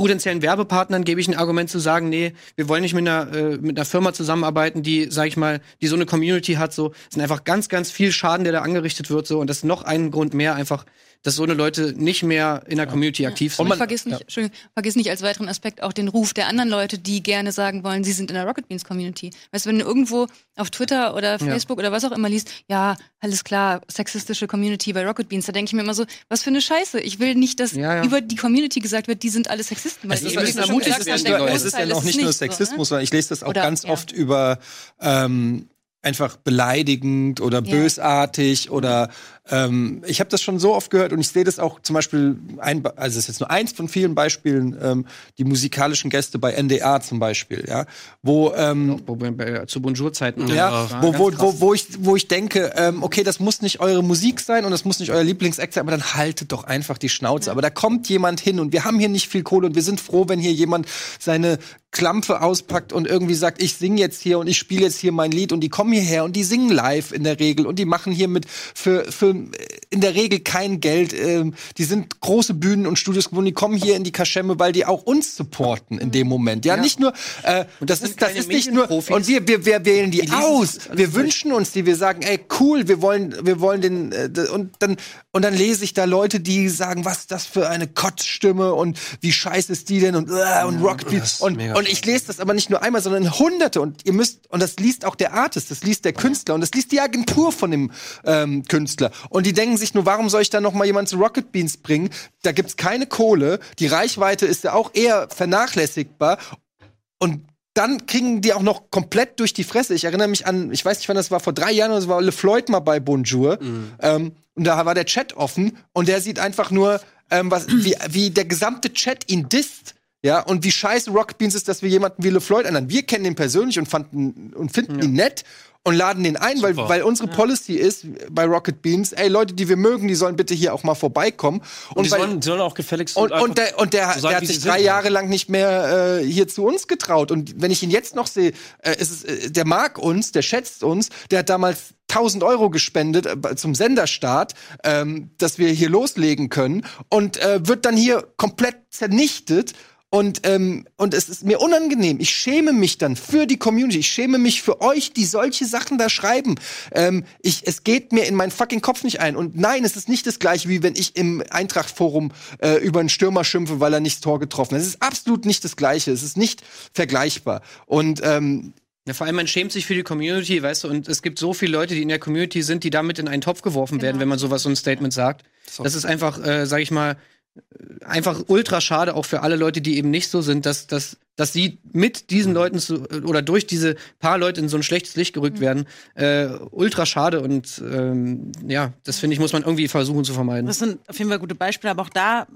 potenziellen Werbepartnern gebe ich ein Argument zu sagen, nee, wir wollen nicht mit einer, äh, mit einer Firma zusammenarbeiten, die, sag ich mal, die so eine Community hat, so. Es sind einfach ganz, ganz viel Schaden, der da angerichtet wird, so. Und das ist noch ein Grund mehr, einfach dass so eine Leute nicht mehr in der Community aktiv sind. Und man, vergiss nicht, Entschuldigung, vergiss nicht als weiteren Aspekt auch den Ruf der anderen Leute, die gerne sagen wollen, sie sind in der Rocket Beans Community. Weißt du, wenn du irgendwo auf Twitter oder Facebook oder was auch immer liest, ja, alles klar, sexistische Community bei Rocket Beans, da denke ich mir immer so, was für eine Scheiße. Ich will nicht, dass Ja, ja. über die Community gesagt wird, die sind alle Sexisten. Weil Es ist, es, ist, es, ist, es ist ja noch nicht nur nicht so, Sexismus, ne? sondern ich lese das auch Oder- ganz ja. oft über ähm, einfach beleidigend oder Ja. bösartig oder ähm, ich habe das schon so oft gehört und ich sehe das auch zum Beispiel, ein, also es ist jetzt nur eins von vielen Beispielen, ähm, die musikalischen Gäste bei NDA zum Beispiel, ja, wo ähm, Wo wir bei- zu Bonjour-Zeiten. ja, wo, wo, wo, wo, ich, wo ich denke, ähm, okay, das muss nicht eure Musik sein und das muss nicht euer Lieblingsact sein, aber dann haltet doch einfach die Schnauze. Aber da kommt jemand hin und wir haben hier nicht viel Kohle und wir sind froh, wenn hier jemand seine Klampe auspackt und irgendwie sagt, ich singe jetzt hier und ich spiele jetzt hier mein Lied und die kommen hierher und die singen live in der Regel und die machen hier mit für, für in der Regel kein Geld. Ähm, die sind große Bühnen und Studios gewohnt, die kommen hier in die Kaschemme, weil die auch uns supporten in dem Moment. Ja, nicht nur, äh, Und das, das ist, das ist nicht nur, und wir, wir, wir wählen die lesen aus. Wir wünschen uns die, wir sagen, ey, cool, wir wollen, wir wollen den, äh, und dann, und dann lese ich da Leute, die sagen, was ist das für eine Kotzstimme und wie scheiße ist die denn und, äh, und Rockbeat. Und, mega und ich lese das aber nicht nur einmal, sondern hunderte und ihr müsst, und das liest auch der Artist, das liest der Künstler und das liest die Agentur von dem ähm, Künstler. Und die denken sich nur, warum soll ich da noch mal jemand zu Rocket Beans bringen? Da gibt's keine Kohle, die Reichweite ist ja auch eher vernachlässigbar und dann kriegen die auch noch komplett durch die Fresse. Ich erinnere mich an, ich weiß nicht, wann das war, vor drei Jahren oder so war LeFloid mal bei Bonjour. Ähm, und da war der Chat offen und der sieht einfach nur, ähm, was, wie, wie der gesamte Chat ihn disst. Ja, und wie scheiße Rocket Beans ist, dass wir jemanden wie LeFloid ändern. Wir kennen ihn persönlich und fanden und finden ihn nett und laden den ein, weil, weil unsere Policy ist bei Rocket Beans, ey, Leute, die wir mögen, die sollen bitte hier auch mal vorbeikommen. Und, die weil- sollen, die sollen auch gefälligst und, einfach und der, und der, so sein, der hat sich drei sind. Jahre lang nicht mehr äh, hier zu uns getraut. Und wenn ich ihn jetzt noch sehe, äh, ist es, äh, der mag uns, der schätzt uns, der hat damals 1000 Euro gespendet äh, zum Senderstart, ähm, dass wir hier loslegen können und äh, wird dann hier komplett zernichtet. Und, ähm, und es ist mir unangenehm. Ich schäme mich dann für die Community. Ich schäme mich für euch, die solche Sachen da schreiben. Ähm, ich, es geht mir in meinen fucking Kopf nicht ein. Und nein, es ist nicht das gleiche, wie wenn ich im Eintracht-Forum äh, über einen Stürmer schimpfe, weil er nicht das Tor getroffen hat. Es ist absolut nicht das Gleiche. Es ist nicht vergleichbar. Und ähm, Ja, vor allem, man schämt sich für die Community, weißt du, und es gibt so viele Leute, die in der Community sind, die damit in einen Topf geworfen werden, wenn man sowas, so ein Statement sagt. Das ist einfach, äh, sag ich mal, einfach ultra schade, auch für alle Leute, die eben nicht so sind, dass, dass, dass sie mit diesen Leuten zu, oder durch diese paar Leute in so ein schlechtes Licht gerückt werden. Äh, ultra schade und ähm, ja, das finde ich, muss man irgendwie versuchen zu vermeiden. Das sind auf jeden Fall gute Beispiele, aber auch da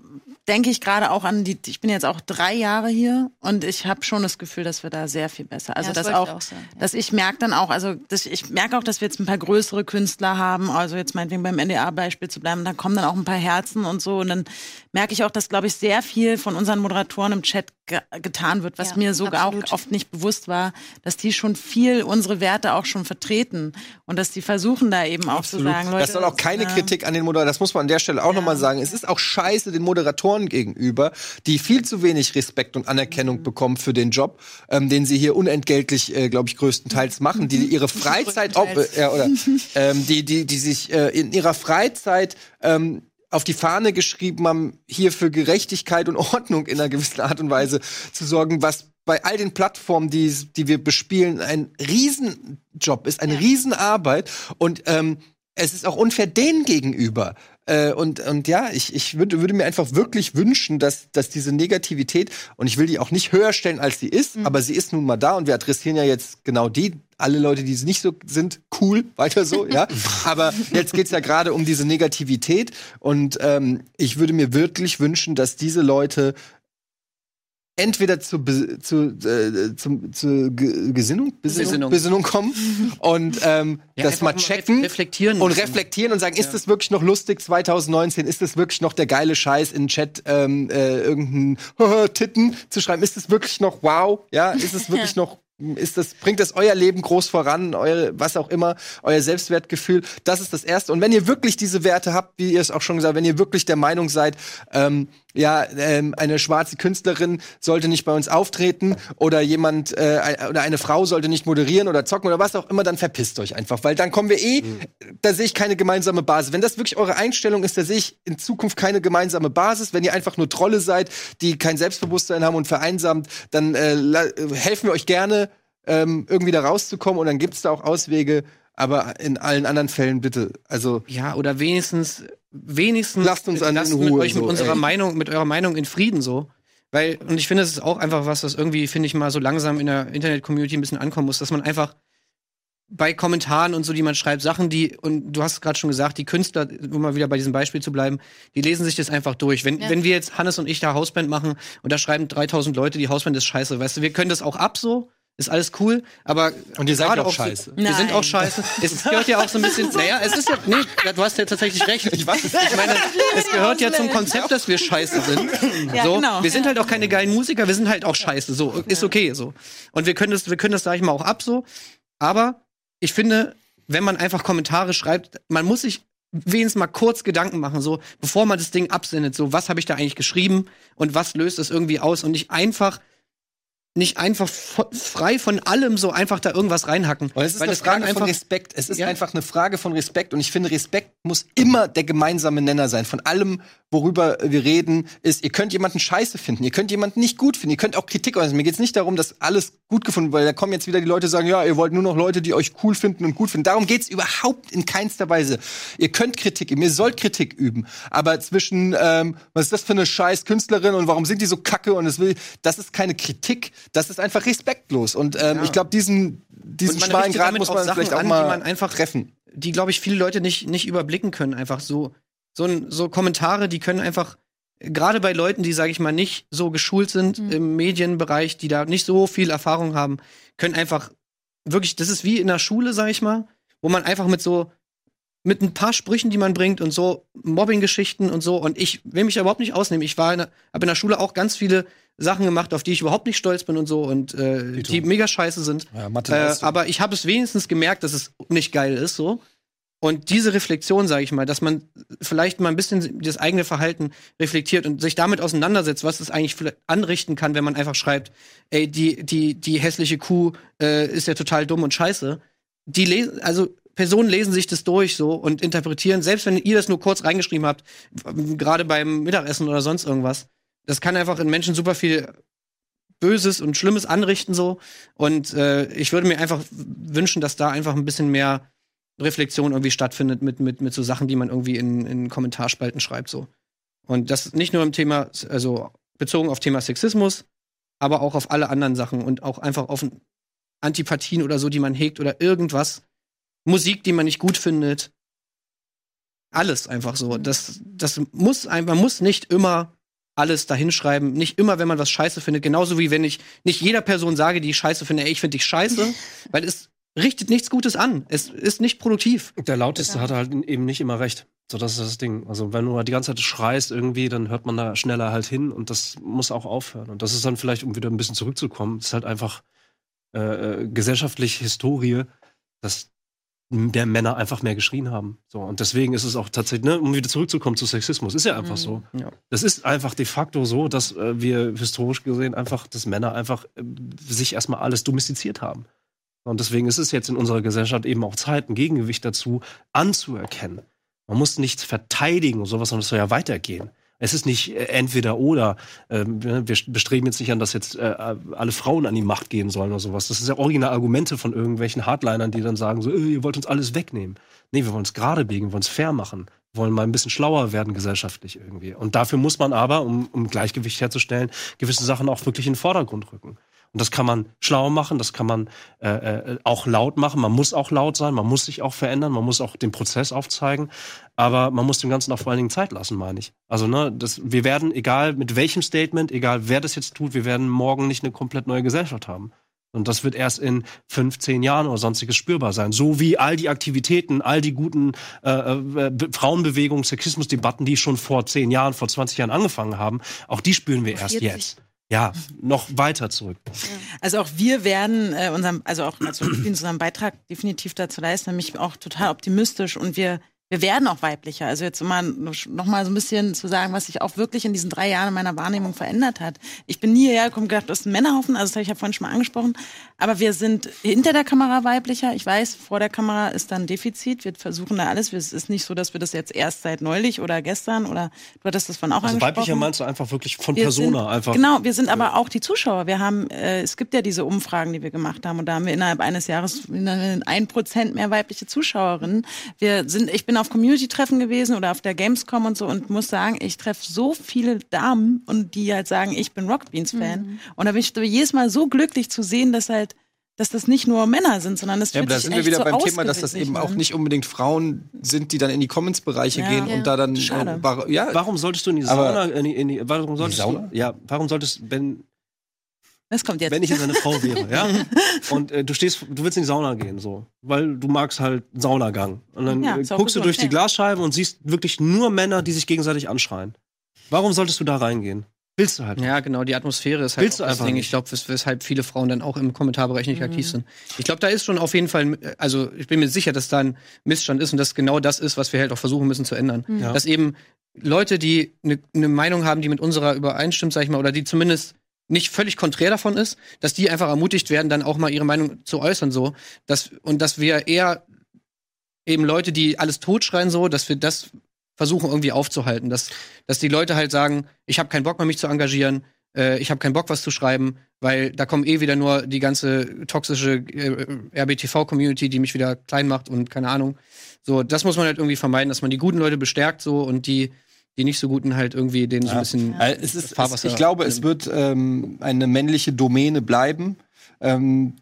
denke ich gerade auch an die, ich bin jetzt auch drei Jahre hier und ich habe schon das Gefühl, dass wir da sehr viel besser. Also Ja, das dass auch, auch sagen, ja. dass ich merke dann auch, also dass ich merke auch, dass wir jetzt ein paar größere Künstler haben, also jetzt meinetwegen beim NDA-Beispiel zu bleiben, da kommen dann auch ein paar Herzen und so und dann merke ich auch, dass glaube ich sehr viel von unseren Moderatoren im Chat ge getan wird, was Ja, mir sogar absolut. auch oft nicht bewusst war, dass die schon viel unsere Werte auch schon vertreten und dass die versuchen da eben auch zu sagen, Leute, das soll auch keine ja. Kritik an den Moderatoren, das muss man an der Stelle auch noch nochmal sagen. Es ist auch scheiße den Moderatoren gegenüber, die viel zu wenig Respekt und Anerkennung Mhm. bekommen für den Job, ähm, den sie hier unentgeltlich, äh, glaube ich, größtenteils machen, die ihre Freizeit, ob, äh, ja, oder, ähm, die, die, die sich äh, in ihrer Freizeit ähm, auf die Fahne geschrieben haben, hier für Gerechtigkeit und Ordnung in einer gewissen Art und Weise zu sorgen, was bei all den Plattformen, die, die wir bespielen, ein Riesenjob ist, eine Riesenarbeit. Und ähm, es ist auch unfair denen gegenüber. Äh, und, und ja, ich, ich würde, würde mir einfach wirklich wünschen, dass, dass diese Negativität, und ich will die auch nicht höher stellen, als sie ist, aber sie ist nun mal da und wir adressieren ja jetzt genau die, alle Leute, die es nicht so sind, cool, weiter so, ja. aber jetzt geht's ja gerade um diese Negativität und ähm, ich würde mir wirklich wünschen, dass diese Leute entweder zu, zu, äh, zu Ge Gesinnung, Besinnung, Besinnung. Besinnung kommen und ähm, Ja, das mal mal checken ref- reflektieren und reflektieren und sagen, ist das wirklich noch lustig 2019? Ist das wirklich noch der geile Scheiß in den Chat ähm, äh, irgendein Titten zu schreiben? Ist das wirklich noch wow? Ja, ist es wirklich noch ist das, bringt das euer Leben groß voran, eure, was auch immer, euer Selbstwertgefühl? Das ist das Erste. Und wenn ihr wirklich diese Werte habt, wie ihr es auch schon gesagt habt, wenn ihr wirklich der Meinung seid, ähm, ja, ähm, eine schwarze Künstlerin sollte nicht bei uns auftreten oder jemand äh, oder eine Frau sollte nicht moderieren oder zocken oder was auch immer, dann verpisst euch einfach, weil dann kommen wir eh, mhm. da sehe ich keine gemeinsame Basis. Wenn das wirklich eure Einstellung ist, da sehe ich in Zukunft keine gemeinsame Basis. Wenn ihr einfach nur Trolle seid, die kein Selbstbewusstsein haben und vereinsamt, dann äh, helfen wir euch gerne, ähm, irgendwie da rauszukommen und dann gibt's da auch Auswege. Aber in allen anderen Fällen bitte, also ja oder wenigstens wenigstens lasst uns an lasst in Ruhe, mit euch so, mit unserer ey. Meinung mit eurer Meinung in Frieden so weil und ich finde es ist auch einfach was was irgendwie finde ich mal so langsam in der Internet Community ein bisschen ankommen muss dass man einfach bei Kommentaren und so, die man schreibt, Sachen, die, und du hast gerade schon gesagt, die Künstler, um mal wieder bei diesem Beispiel zu bleiben, die lesen sich das einfach durch. Wenn, Ja. wenn wir jetzt, Hannes und ich, da Hausband machen und da schreiben 3000 Leute, die Hausband ist scheiße, weißt du, wir können das auch ab so, ist alles cool, aber. Und ihr seid auch so- scheiße. Wir sind Nein. auch scheiße. Es gehört ja auch so ein bisschen, naja, es ist ja, nee, du hast ja tatsächlich recht. Ich weiß, ich meine, es gehört ja zum Konzept, dass wir scheiße sind. Ja, so, genau. wir sind halt auch keine geilen Musiker, wir sind halt auch scheiße, so, ist okay, so. Und wir können das, wir können das, sag ich mal, auch ab, so. Aber ich finde, wenn man einfach Kommentare schreibt, man muss sich wenigstens mal kurz Gedanken machen, so, bevor man das Ding absendet, so, was habe ich da eigentlich geschrieben und was löst es irgendwie aus und nicht einfach, nicht einfach frei von allem so einfach da irgendwas reinhacken. Und es ist Weil eine Frage von Respekt. Es ist Ja. einfach eine Frage von Respekt. Und ich finde, Respekt muss immer der gemeinsame Nenner sein. Von allem, worüber wir reden, ist, ihr könnt jemanden scheiße finden. Ihr könnt jemanden nicht gut finden. Ihr könnt auch Kritik äußern. Mir geht es nicht darum, dass alles gut gefunden wird, weil da kommen jetzt wieder die Leute, die sagen, ja, ihr wollt nur noch Leute, die euch cool finden und gut finden. Darum geht es überhaupt in keinster Weise. Ihr könnt Kritik üben, ihr sollt Kritik üben. Aber zwischen, ähm, was ist das für eine scheiß Künstlerin und warum sind die so kacke und es will, das ist keine Kritik, das ist einfach respektlos. Und ähm, ich glaube, diesen, diesen schmalen Grad muss man Sachen vielleicht auch an, mal die man einfach- treffen. die, glaube ich, viele Leute nicht, nicht überblicken können. Einfach so, so, so Kommentare, die können einfach, gerade bei Leuten, die, sage ich mal, nicht so geschult sind im Medienbereich, die da nicht so viel Erfahrung haben, können einfach wirklich, das ist wie in der Schule, sage ich mal, wo man einfach mit so, mit ein paar Sprüchen, die man bringt und so Mobbing-Geschichten und so. Und ich will mich da überhaupt nicht ausnehmen. Ich war in der, habe in der Schule auch ganz viele Sachen gemacht, auf die ich überhaupt nicht stolz bin und so und äh, die mega scheiße sind. Ja, Äh, aber ich habe es wenigstens gemerkt, dass es nicht geil ist, so. Und diese Reflexion, sage ich mal, dass man vielleicht mal ein bisschen das eigene Verhalten reflektiert und sich damit auseinandersetzt, was es eigentlich anrichten kann, wenn man einfach schreibt, ey, die, die, die hässliche Kuh äh, ist ja total dumm und scheiße. Die lesen, also Personen lesen sich das durch so und interpretieren, selbst wenn ihr das nur kurz reingeschrieben habt, gerade beim Mittagessen oder sonst irgendwas. Das kann einfach in Menschen super viel Böses und Schlimmes anrichten so. Und äh, ich würde mir einfach wünschen, dass da einfach ein bisschen mehr Reflexion irgendwie stattfindet mit, mit, mit so Sachen, die man irgendwie in, in Kommentarspalten schreibt. so. Und das nicht nur im Thema, also bezogen auf Thema Sexismus, aber auch auf alle anderen Sachen und auch einfach auf Antipathien oder so, die man hegt oder irgendwas. Musik, die man nicht gut findet. Alles einfach so. Das, das muss man muss nicht immer alles dahinschreiben. Nicht immer, wenn man was scheiße findet. Genauso wie wenn ich nicht jeder Person sage, die ich scheiße finde, ey, ich finde dich scheiße, weil es richtet nichts Gutes an. Es ist nicht produktiv. Der Lauteste hat halt eben nicht immer recht. So, das ist das Ding. Also, wenn du halt die ganze Zeit schreist irgendwie, dann hört man da schneller halt hin und das muss auch aufhören. Und das ist dann vielleicht, um wieder ein bisschen zurückzukommen, ist halt einfach äh, äh, gesellschaftliche Historie, dass mehr Männer einfach mehr geschrien haben. So, und deswegen ist es auch tatsächlich, ne, um wieder zurückzukommen zu Sexismus, ist ja einfach so. Ja. Das ist einfach de facto so, dass äh, wir historisch gesehen einfach, dass Männer einfach äh, sich erstmal alles domestiziert haben. Und deswegen ist es jetzt in unserer Gesellschaft eben auch Zeit, ein Gegengewicht dazu anzuerkennen. Man muss nichts verteidigen und sowas, sondern es soll ja weitergehen. Es ist nicht äh, entweder oder. Ähm, wir wir bestreben jetzt nicht an, dass jetzt äh, alle Frauen an die Macht gehen sollen oder sowas. Das sind ja original Argumente von irgendwelchen Hardlinern, die dann sagen so, äh, ihr wollt uns alles wegnehmen. Nee, wir wollen es gerade biegen, wir wollen es fair machen. Wollen mal ein bisschen schlauer werden gesellschaftlich irgendwie. Und dafür muss man aber, um, um Gleichgewicht herzustellen, gewisse Sachen auch wirklich in den Vordergrund rücken. Und das kann man schlau machen, das kann man äh, äh, auch laut machen. Man muss auch laut sein, man muss sich auch verändern, man muss auch den Prozess aufzeigen. Aber man muss dem Ganzen auch vor allen Dingen Zeit lassen, meine ich. Also, ne, das, wir werden, egal mit welchem Statement, egal wer das jetzt tut, wir werden morgen nicht eine komplett neue Gesellschaft haben. Und das wird erst in 15 Jahren oder sonstiges spürbar sein. So wie all die Aktivitäten, all die guten äh, äh, Be- Frauenbewegungen, Sexismusdebatten, die schon vor 10 Jahren, vor 20 Jahren angefangen haben, auch die spüren wir erst 40. jetzt. Ja, noch weiter zurück. Also auch wir werden äh, unserem, also auch also in unserem Beitrag definitiv dazu leisten, nämlich auch total optimistisch und wir wir werden auch weiblicher. Also jetzt mal noch mal so ein bisschen zu sagen, was sich auch wirklich in diesen drei Jahren in meiner Wahrnehmung verändert hat. Ich bin nie hierher gekommen gedacht, das ist ein Männerhaufen, also das habe ich ja vorhin schon mal angesprochen. Aber wir sind hinter der Kamera weiblicher. Ich weiß, vor der Kamera ist dann Defizit. Wir versuchen da alles. Es ist nicht so, dass wir das jetzt erst seit neulich oder gestern oder du hattest das von auch also angesprochen. weiblicher meinst du einfach wirklich von wir Persona sind, einfach. Genau, wir sind aber auch die Zuschauer. Wir haben, äh, es gibt ja diese Umfragen, die wir gemacht haben und da haben wir innerhalb eines Jahres ein Prozent mehr weibliche Zuschauerinnen. Wir sind, ich bin auf Community-Treffen gewesen oder auf der Gamescom und so und muss sagen, ich treffe so viele Damen und die halt sagen, ich bin Rocket Beans Fan. Mhm. Und da bin ich jedes Mal so glücklich zu sehen, dass halt dass das nicht nur Männer sind, sondern das ja, aber da sind wir wieder so beim Thema, dass das eben auch nicht unbedingt Frauen sind, die dann in die Comments-Bereiche ja, gehen ja. und da dann Schade. Äh, ja. Warum solltest du in die Sauna? In die, in die, warum solltest die Sauna? Du, ja, warum solltest wenn was kommt jetzt? Wenn ich jetzt eine Frau wäre, ja, und äh, du stehst, du willst in die Sauna gehen, so, weil du magst halt Saunagang. Und dann ja, äh, guckst du durch die Glasscheibe und siehst wirklich nur Männer, die sich gegenseitig anschreien. Warum solltest du da reingehen? Willst du halt. Ja, genau, die Atmosphäre ist halt Willst du einfach Ding. Ich glaube, wes weshalb viele Frauen dann auch im Kommentarbereich nicht mhm. aktiv sind. Ich glaube, da ist schon auf jeden Fall, also ich bin mir sicher, dass da ein Missstand ist und dass genau das ist, was wir halt auch versuchen müssen zu ändern. Mhm. Dass eben Leute, die eine ne Meinung haben, die mit unserer übereinstimmt, sag ich mal, oder die zumindest nicht völlig konträr davon ist, dass die einfach ermutigt werden, dann auch mal ihre Meinung zu äußern, so. Dass, und dass wir eher eben Leute, die alles totschreien, so, dass wir das versuchen irgendwie aufzuhalten, dass, dass die Leute halt sagen, ich habe keinen Bock mehr, mich zu engagieren, äh, ich habe keinen Bock, was zu schreiben, weil da kommen eh wieder nur die ganze toxische äh, RBTV-Community, die mich wieder klein macht und keine Ahnung. So, das muss man halt irgendwie vermeiden, dass man die guten Leute bestärkt so und die die nicht so guten halt irgendwie denen so ein bisschen ja. es ist, es, ich glaube, es wird ähm, eine männliche Domäne bleiben. Ähm,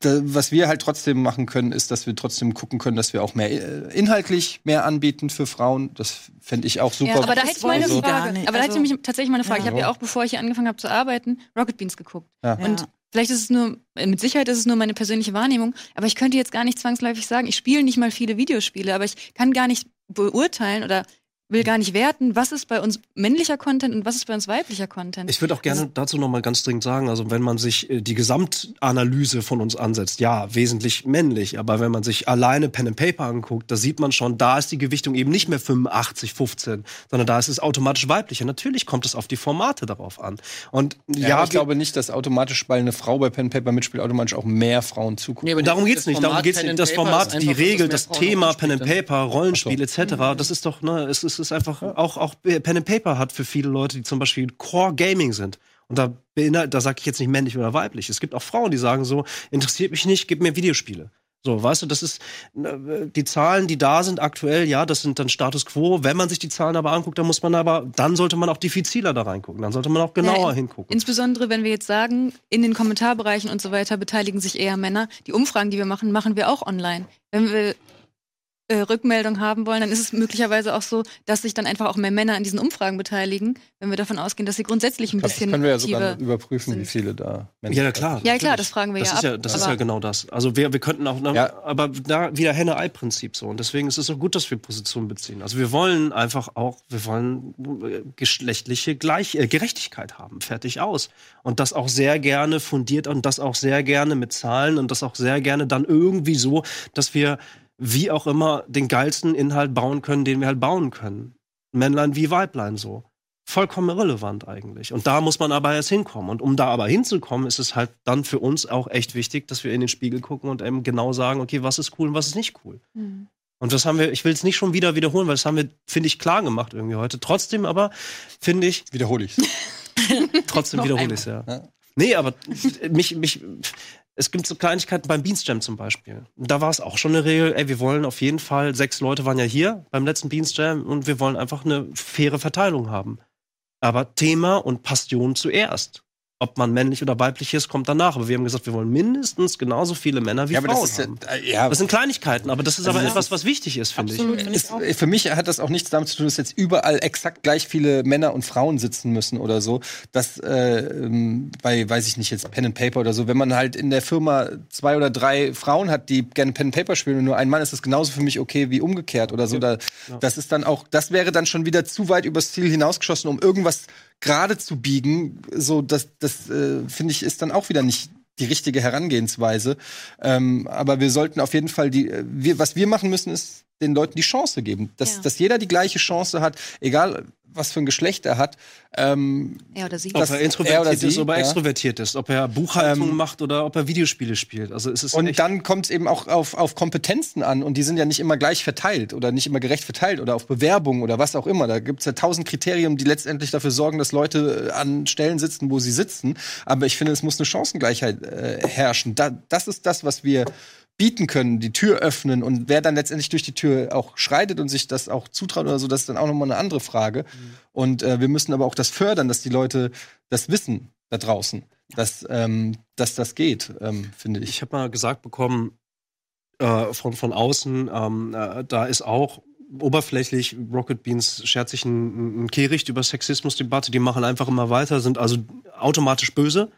da, was wir halt trotzdem machen können, ist, dass wir trotzdem gucken können, dass wir auch mehr äh, inhaltlich mehr anbieten für Frauen. Das fände ich auch super. Ja, aber da hätte ich mal eine Frage. Aber also, da hätte ich mich tatsächlich mal eine Frage. Ja. Ich habe ja auch, bevor ich hier angefangen habe zu arbeiten, Rocket Beans geguckt. Ja. Und vielleicht ist es nur, mit Sicherheit ist es nur meine persönliche Wahrnehmung, aber ich könnte jetzt gar nicht zwangsläufig sagen, ich spiele nicht mal viele Videospiele, aber ich kann gar nicht beurteilen oder will gar nicht werten, was ist bei uns männlicher Content und was ist bei uns weiblicher Content. Ich würde auch gerne also, dazu noch mal ganz dringend sagen, also wenn man sich äh, die Gesamtanalyse von uns ansetzt, ja, wesentlich männlich, aber wenn man sich alleine Pen and Paper anguckt, da sieht man schon, da ist die Gewichtung eben nicht mehr 85 15, sondern da ist es automatisch weiblicher. Natürlich kommt es auf die Formate darauf an. Und ja, ja ich glaube nicht, dass automatisch, weil eine Frau bei Pen and Paper mitspielt, automatisch auch mehr Frauen zugucken. Nee, darum geht's nicht, darum geht's nicht. Das Format, die Regel, das Thema Pen and Paper, Rollenspiel etc., das ist doch, ne, es ist es ist einfach auch, auch Pen and Paper hat für viele Leute, die zum Beispiel Core Gaming sind. Und da beinhaltet, da sage ich jetzt nicht männlich oder weiblich. Es gibt auch Frauen, die sagen so, interessiert mich nicht, gib mir Videospiele. So, weißt du, das ist die Zahlen, die da sind aktuell, ja, das sind dann Status quo. Wenn man sich die Zahlen aber anguckt, dann muss man aber, dann sollte man auch diffiziler da reingucken. Dann sollte man auch genauer ja, hingucken. Insbesondere, wenn wir jetzt sagen, in den Kommentarbereichen und so weiter beteiligen sich eher Männer. Die Umfragen, die wir machen, machen wir auch online. Wenn wir äh, Rückmeldung haben wollen, dann ist es möglicherweise auch so, dass sich dann einfach auch mehr Männer an diesen Umfragen beteiligen, wenn wir davon ausgehen, dass sie grundsätzlich ein bisschen. Das können wir ja sogar überprüfen, sind. wie viele da Menschen Ja, klar. Ja, klar, das fragen wir das ja. Ist ja das ist ja genau das. Also wir, wir könnten auch, ja. aber da wieder Henne-Ei-Prinzip so. Und deswegen ist es auch gut, dass wir Positionen beziehen. Also wir wollen einfach auch, wir wollen äh, geschlechtliche Gleich äh, Gerechtigkeit haben. Fertig aus. Und das auch sehr gerne fundiert und das auch sehr gerne mit Zahlen und das auch sehr gerne dann irgendwie so, dass wir wie auch immer den geilsten Inhalt bauen können, den wir halt bauen können. Männlein wie Weiblein so. Vollkommen irrelevant eigentlich. Und da muss man aber erst hinkommen. Und um da aber hinzukommen, ist es halt dann für uns auch echt wichtig, dass wir in den Spiegel gucken und eben genau sagen, okay, was ist cool und was ist nicht cool. Mhm. Und das haben wir, ich will es nicht schon wieder wiederholen, weil das haben wir, finde ich, klar gemacht irgendwie heute. Trotzdem aber, finde ich. Wiederhole ich's. trotzdem wiederhole ich's, ja. ja. Nee, aber mich, mich, es gibt so Kleinigkeiten beim Beansjam zum Beispiel. Da war es auch schon eine Regel, ey, wir wollen auf jeden Fall, sechs Leute waren ja hier beim letzten Beansjam und wir wollen einfach eine faire Verteilung haben. Aber Thema und Passion zuerst ob man männlich oder weiblich ist, kommt danach. Aber wir haben gesagt, wir wollen mindestens genauso viele Männer wie ja, Frauen das haben. Ja, ja, das sind Kleinigkeiten, aber das ist also aber etwas, was wichtig ist, finde ich. Ist, für mich hat das auch nichts damit zu tun, dass jetzt überall exakt gleich viele Männer und Frauen sitzen müssen oder so. Das äh, ähm, bei, weiß ich nicht, jetzt Pen and Paper oder so. Wenn man halt in der Firma zwei oder drei Frauen hat, die gerne Pen and Paper spielen und nur ein Mann, ist das genauso für mich okay wie umgekehrt oder so. Da, das ist dann auch, das wäre dann schon wieder zu weit übers Ziel hinausgeschossen, um irgendwas gerade zu biegen, so das, das äh, finde ich, ist dann auch wieder nicht die richtige Herangehensweise. Ähm, aber wir sollten auf jeden Fall die, äh, wir, was wir machen müssen, ist den Leuten die Chance geben. Dass, Ja. dass jeder die gleiche Chance hat, egal was für ein Geschlecht er hat. Ähm, Er oder sie. Ob Das- er er introvertiert oder ist, sie, ob er ja. extrovertiert ist, ob er Buchhaltung Ähm, macht oder ob er Videospiele spielt. Also es ist Und dann kommt es eben auch auf, auf Kompetenzen an und die sind ja nicht immer gleich verteilt oder nicht immer gerecht verteilt oder auf Bewerbung oder was auch immer. Da gibt es ja tausend Kriterien, die letztendlich dafür sorgen, dass Leute äh, an Stellen sitzen, wo sie sitzen. Aber ich finde, es muss eine Chancengleichheit äh, herrschen. Da, das ist das, was wir bieten können, die Tür öffnen und wer dann letztendlich durch die Tür auch schreitet und sich das auch zutraut oder so, das ist dann auch nochmal eine andere Frage. Und äh, wir müssen aber auch das fördern, dass die Leute das wissen da draußen, dass, ähm, dass das geht, ähm, finde ich. ich habe mal gesagt bekommen äh, von, von außen, ähm, äh, da ist auch oberflächlich, Rocket Beans schert sich ein, ein Kehricht über Sexismusdebatte, die machen einfach immer weiter, sind also automatisch böse.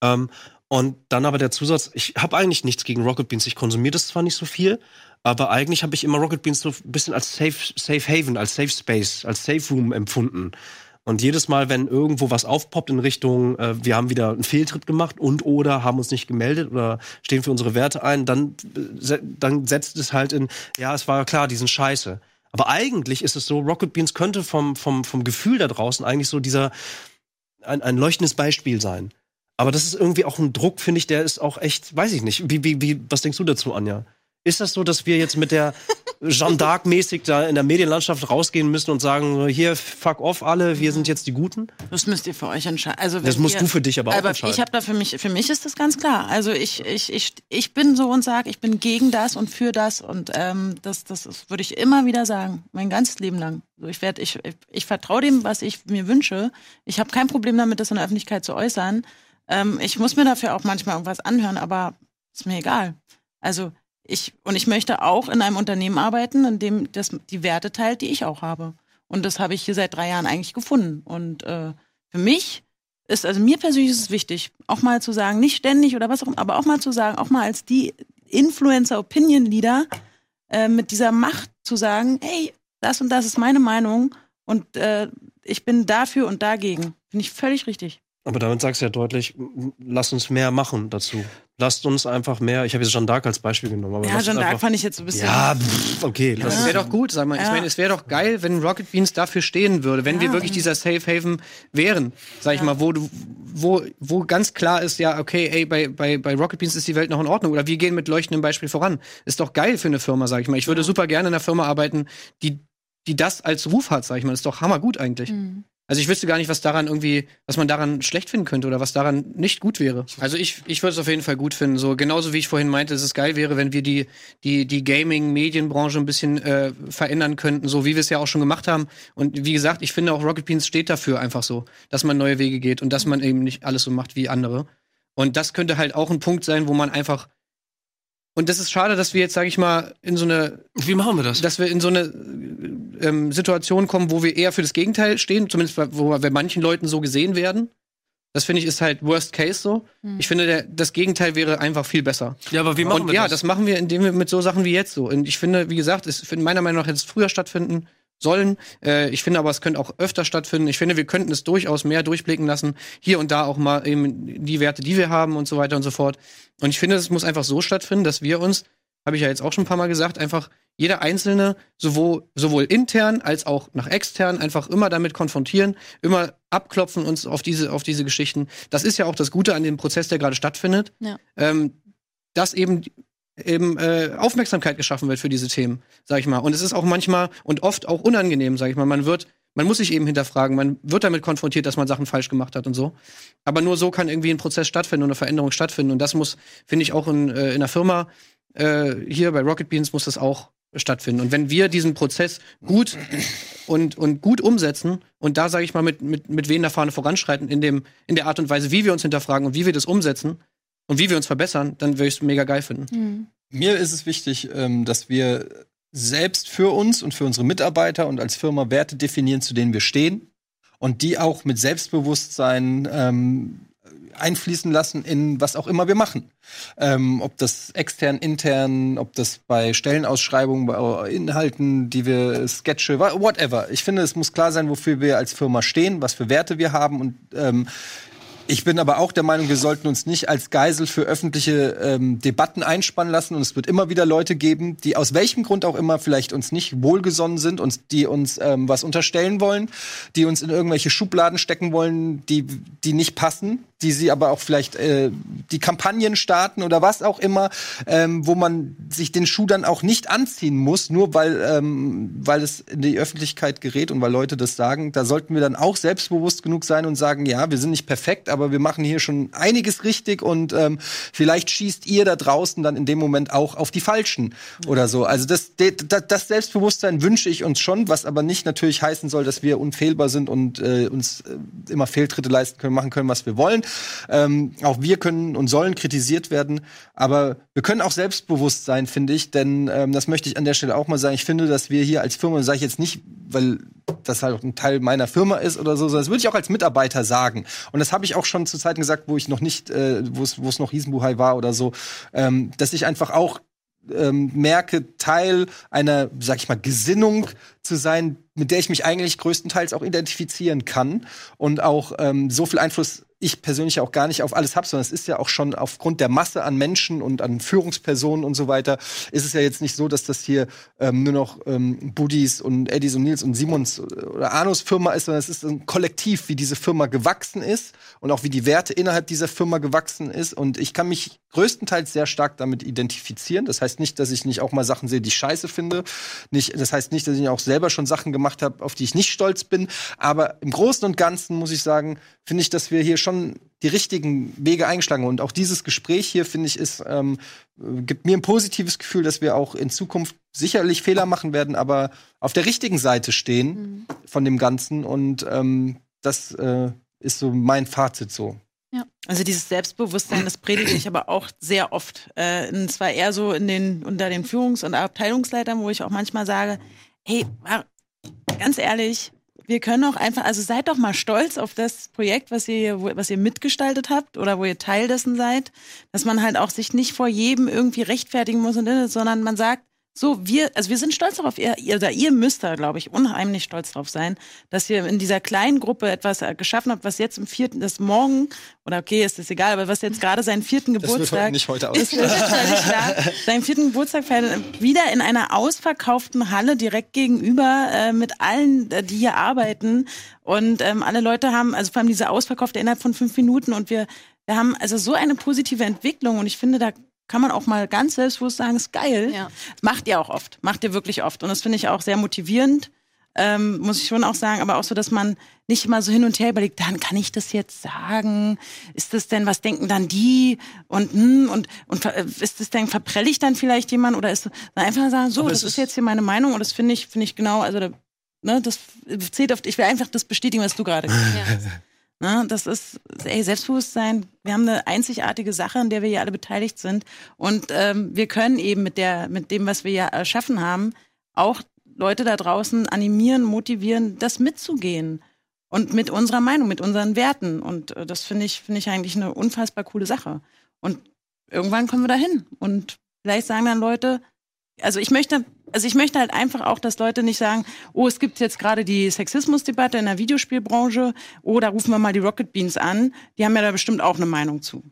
Ähm, und dann aber der Zusatz, ich habe eigentlich nichts gegen Rocket Beans, ich konsumiere das zwar nicht so viel, aber eigentlich habe ich immer Rocket Beans so ein bisschen als Safe, Safe Haven, als Safe Space, als Safe Room empfunden. Und jedes Mal, wenn irgendwo was aufpoppt in Richtung, äh, wir haben wieder einen Fehltritt gemacht und oder haben uns nicht gemeldet oder stehen für unsere Werte ein, dann, äh, dann setzt es halt in, ja, es war klar, die sind scheiße. Aber eigentlich ist es so, Rocket Beans könnte vom, vom, vom Gefühl da draußen eigentlich so dieser, ein, ein leuchtendes Beispiel sein. Aber das ist irgendwie auch ein Druck, finde ich, der ist auch echt, weiß ich nicht. Wie, wie, wie, was denkst du dazu, Anja? Ist das so, dass wir jetzt mit der Jeanne d'Arc-mäßig da in der Medienlandschaft rausgehen müssen und sagen, hier, fuck off alle, wir sind jetzt die Guten? Das müsst ihr für euch entscheiden. Also, Das musst ihr, du für dich aber auch aber entscheiden. ich habe da für mich, für mich ist das ganz klar. Also ich, ich, ich, ich bin so und sage, ich bin gegen das und für das und ähm, das, das würde ich immer wieder sagen, mein ganzes Leben lang. So, ich werde, ich, ich, ich vertraue dem, was ich mir wünsche. Ich habe kein Problem damit, das in der Öffentlichkeit zu äußern. Ähm, ich muss mir dafür auch manchmal irgendwas anhören, aber ist mir egal. Also ich und ich möchte auch in einem Unternehmen arbeiten, in dem das die Werte teilt, die ich auch habe. Und das habe ich hier seit drei Jahren eigentlich gefunden. Und äh, für mich ist, also mir persönlich ist es wichtig, auch mal zu sagen, nicht ständig oder was auch immer, aber auch mal zu sagen, auch mal als die Influencer-Opinion-Leader äh, mit dieser Macht zu sagen, hey, das und das ist meine Meinung und äh, ich bin dafür und dagegen. Finde ich völlig richtig. Aber damit sagst du ja deutlich, lasst uns mehr machen dazu. Lasst uns einfach mehr, ich habe jetzt Jeanne d'Arc als Beispiel genommen. Aber Ja, Jeanne d'Arc fand ich jetzt so ein bisschen. Ja, pff, okay. lass Das wäre doch gut, sag mal. Ich Ja. meine, es wäre doch geil, wenn Rocket Beans dafür stehen würde, wenn wir wirklich dieser Safe Haven wären, sag ich mal, wo du, wo, wo ganz klar ist, ja, okay, ey, bei, bei, bei Rocket Beans ist die Welt noch in Ordnung oder wir gehen mit leuchtendem Beispiel voran. Ist doch geil für eine Firma, sag ich mal. Ich würde super gerne in einer Firma arbeiten, die, die das als Ruf hat, sag ich mal. Ist doch hammergut eigentlich. Mhm. Also ich wüsste gar nicht, was daran irgendwie, was man daran schlecht finden könnte oder was daran nicht gut wäre. Also ich, ich würde es auf jeden Fall gut finden. So genauso wie ich vorhin meinte, dass es geil wäre, wenn wir die, die, die Gaming-Medienbranche ein bisschen äh, verändern könnten, so wie wir es ja auch schon gemacht haben. Und wie gesagt, ich finde auch Rocket Beans steht dafür einfach so, dass man neue Wege geht und dass man eben nicht alles so macht wie andere. Und das könnte halt auch ein Punkt sein, wo man einfach und das ist schade, dass wir jetzt, sage ich mal, in so eine Wie machen wir das? dass wir in so eine ähm, Situation kommen, wo wir eher für das Gegenteil stehen, zumindest bei- wo wir bei manchen Leuten so gesehen werden. Das finde ich ist halt Worst Case so. Ich finde, der, das Gegenteil wäre einfach viel besser. Ja, aber wie machen Und wir ja, das? das machen wir, indem wir mit so Sachen wie jetzt so. Und ich finde, wie gesagt, es finde meiner Meinung nach hätte es früher stattfinden sollen. Äh, ich finde aber, es könnte auch öfter stattfinden. Ich finde, wir könnten es durchaus mehr durchblicken lassen. Hier und da auch mal eben die Werte, die wir haben und so weiter und so fort. Und ich finde, es muss einfach so stattfinden, dass wir uns, habe ich ja jetzt auch schon ein paar Mal gesagt, einfach jeder Einzelne sowohl, sowohl intern als auch nach extern einfach immer damit konfrontieren, immer abklopfen uns auf diese, auf diese Geschichten. Das ist ja auch das Gute an dem Prozess, der gerade stattfindet. Ja. Ähm, dass eben eben äh, Aufmerksamkeit geschaffen wird für diese Themen, sag ich mal. Und es ist auch manchmal und oft auch unangenehm, sag ich mal. Man wird, man muss sich eben hinterfragen, man wird damit konfrontiert, dass man Sachen falsch gemacht hat und so. Aber nur so kann irgendwie ein Prozess stattfinden und eine Veränderung stattfinden. Und das muss, finde ich, auch in, äh, in der Firma, äh, hier bei Rocket Beans muss das auch stattfinden. Und wenn wir diesen Prozess gut und, und gut umsetzen und da, sage ich mal, mit, mit, mit wen der Fahne voranschreiten, in, dem, in der Art und Weise, wie wir uns hinterfragen und wie wir das umsetzen und wie wir uns verbessern, dann würde ich es mega geil finden. Mhm. Mir ist es wichtig, ähm, dass wir selbst für uns und für unsere Mitarbeiter und als Firma Werte definieren, zu denen wir stehen und die auch mit Selbstbewusstsein ähm, einfließen lassen in was auch immer wir machen. Ähm, ob das extern, intern, ob das bei Stellenausschreibungen, bei Inhalten, die wir Sketche, wha- whatever. Ich finde, es muss klar sein, wofür wir als Firma stehen, was für Werte wir haben und ähm, Ich bin aber auch der Meinung, wir sollten uns nicht als Geisel für öffentliche ähm, Debatten einspannen lassen. Und es wird immer wieder Leute geben, die aus welchem Grund auch immer vielleicht uns nicht wohlgesonnen sind und die uns ähm, was unterstellen wollen, die uns in irgendwelche Schubladen stecken wollen, die, die nicht passen, die sie aber auch vielleicht äh, die Kampagnen starten oder was auch immer, ähm, wo man sich den Schuh dann auch nicht anziehen muss, nur weil, ähm, weil es in die Öffentlichkeit gerät und weil Leute das sagen. Da sollten wir dann auch selbstbewusst genug sein und sagen, ja, wir sind nicht perfekt, aber wir machen hier schon einiges richtig und ähm, vielleicht schießt ihr da draußen dann in dem Moment auch auf die Falschen oder so. Also das, das, Selbstbewusstsein wünsche ich uns schon, was aber nicht natürlich heißen soll, dass wir unfehlbar sind und äh, uns äh, immer Fehltritte leisten können, machen können, was wir wollen. Ähm, auch wir können und sollen kritisiert werden, aber wir können auch selbstbewusst sein, finde ich, denn ähm, das möchte ich an der Stelle auch mal sagen. Ich finde, dass wir hier als Firma, sage ich jetzt nicht, weil das halt auch ein Teil meiner Firma ist oder so, sondern das würde ich auch als Mitarbeiter sagen. Und das habe ich auch schon zu Zeiten gesagt, wo ich noch nicht, äh, wo es noch Riesenbuhai war oder so, ähm, dass ich einfach auch ähm, merke, Teil einer, sag ich mal, Gesinnung zu sein, mit der ich mich eigentlich größtenteils auch identifizieren kann und auch ähm, so viel Einfluss ich persönlich auch gar nicht auf alles habe, sondern es ist ja auch schon aufgrund der Masse an Menschen und an Führungspersonen und so weiter, ist es ja jetzt nicht so, dass das hier ähm, nur noch ähm, Budis und Eddies und Nils und Simons oder Arnos Firma ist, sondern es ist ein Kollektiv, wie diese Firma gewachsen ist und auch wie die Werte innerhalb dieser Firma gewachsen ist. Und ich kann mich größtenteils sehr stark damit identifizieren. Das heißt nicht, dass ich nicht auch mal Sachen sehe, die ich scheiße finde. Nicht, das heißt nicht, dass ich auch selber schon Sachen gemacht habe, auf die ich nicht stolz bin. Aber im Großen und Ganzen muss ich sagen, finde ich, dass wir hier schon die richtigen Wege eingeschlagen. Und auch dieses Gespräch hier, finde ich, ist, ähm, gibt mir ein positives Gefühl, dass wir auch in Zukunft sicherlich Fehler machen werden, aber auf der richtigen Seite stehen mhm. von dem Ganzen. Und ähm, das äh, ist so mein Fazit so. Ja. Also dieses Selbstbewusstsein, das predige ich aber auch sehr oft. Äh, und zwar eher so in den, unter den Führungs- und Abteilungsleitern, wo ich auch manchmal sage, hey, ganz ehrlich, wir können auch einfach, also seid doch mal stolz auf das Projekt, was ihr, was ihr mitgestaltet habt oder wo ihr Teil dessen seid, dass man halt auch sich nicht vor jedem irgendwie rechtfertigen muss, sondern man sagt, so, wir, also wir sind stolz darauf, ihr, oder ihr müsst da, glaube ich, unheimlich stolz drauf sein, dass ihr in dieser kleinen Gruppe etwas äh, geschaffen habt, was jetzt im vierten, das morgen, oder okay, ist das egal, aber was jetzt gerade seinen vierten Geburtstag. Das wird nicht heute aus. Ist, ist klar, seinen vierten Geburtstag feiert, wieder in einer ausverkauften Halle direkt gegenüber äh, mit allen, äh, die hier arbeiten. Und ähm, alle Leute haben, also vor allem diese ausverkaufte innerhalb von fünf Minuten und wir, wir haben also so eine positive Entwicklung und ich finde, da kann man auch mal ganz selbstbewusst sagen, ist geil. Ja. Macht ihr auch oft, macht ihr wirklich oft. Und das finde ich auch sehr motivierend, ähm, muss ich schon auch sagen, aber auch so, dass man nicht immer so hin und her überlegt, dann kann ich das jetzt sagen? Ist das denn, was denken dann die? Und, hm, und, und äh, ist das denn, verprelle ich dann vielleicht jemand? Oder ist einfach sagen, so, das ist, ist jetzt hier meine Meinung und das finde ich, finde ich genau, also da, ne, das zählt auf, ich will einfach das bestätigen, was du gerade gesagt hast. Ja. Ne, das ist, ey, Selbstbewusstsein. Wir haben eine einzigartige Sache, an der wir hier alle beteiligt sind. Und ähm, wir können eben mit der, mit dem, was wir ja erschaffen haben, auch Leute da draußen animieren, motivieren, das mitzugehen. Und mit unserer Meinung, mit unseren Werten. Und äh, das finde ich, finde ich eigentlich eine unfassbar coole Sache. Und irgendwann kommen wir dahin. Und vielleicht sagen dann Leute, also ich möchte also ich möchte halt einfach auch, dass Leute nicht sagen, oh, es gibt jetzt gerade die Sexismusdebatte in der Videospielbranche, oh, da rufen wir mal die Rocket Beans an, die haben ja da bestimmt auch eine Meinung zu.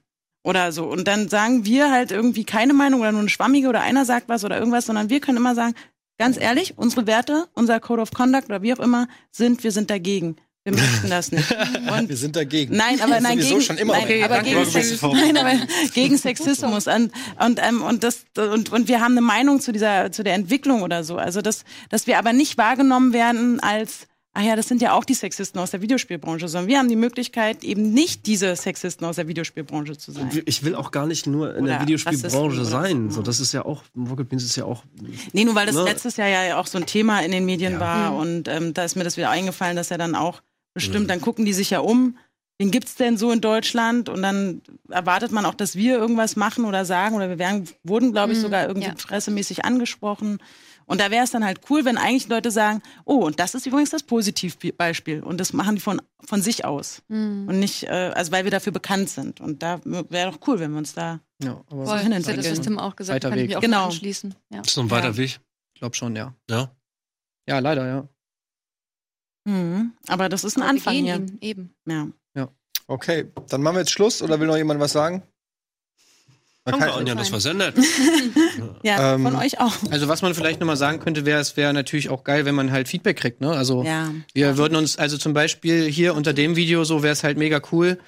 Oder so. Und dann sagen wir halt irgendwie keine Meinung oder nur eine schwammige oder einer sagt was oder irgendwas, sondern wir können immer sagen, ganz ehrlich, unsere Werte, unser Code of Conduct oder wie auch immer sind, wir sind dagegen. Wir möchten das nicht. Und wir sind dagegen. Nein, aber nein, gegen, schon immer nein, aber gegen, nein, aber gegen Sexismus und und ähm, und das und und wir haben eine Meinung zu dieser zu der Entwicklung oder so. Also dass dass wir aber nicht wahrgenommen werden als ach ja, das sind ja auch die Sexisten aus der Videospielbranche, sondern wir haben die Möglichkeit, eben nicht diese Sexisten aus der Videospielbranche zu sein. Ich will auch gar nicht nur in oder der Videospielbranche sein. So, das ist ja auch, Rocket Beans ist ja auch. Nee, nur weil das ne? letztes Jahr ja auch so ein Thema in den Medien ja. war mhm. und ähm, da ist mir das wieder eingefallen, dass er dann auch Bestimmt, mhm. dann gucken die sich ja um. Wen gibt's denn so in Deutschland? Und dann erwartet man auch, dass wir irgendwas machen oder sagen. Oder wir werden, wurden, glaube ich, mhm. sogar irgendwie ja. pressemäßig angesprochen. Und da wäre es dann halt cool, wenn eigentlich Leute sagen, oh, und das ist übrigens das Positivbeispiel. Und das machen die von, von sich aus. Mhm. Und nicht, äh, also weil wir dafür bekannt sind. Und da wäre doch cool, wenn wir uns da ja, aber so hinentwickeln. Das Tim auch gesagt, weiter kann Weg. ich mich auch genau. anschließen. Ja. Ist so ein weiter ja. Weg? Ich glaube schon, ja. Ja? Ja, leider, ja. Mhm. Aber das ist ein Aber Anfang wir hier. Ihn, eben. Ja. ja. Okay, dann machen wir jetzt Schluss oder will noch jemand was sagen? Man kann- Anja, das nett. Ja, Ähm, von euch auch. Also was man vielleicht noch mal sagen könnte, wäre, es wäre natürlich auch geil, wenn man halt Feedback kriegt. Ne? Also Ja. wir würden uns, also zum Beispiel hier unter dem Video, so wäre es halt mega cool,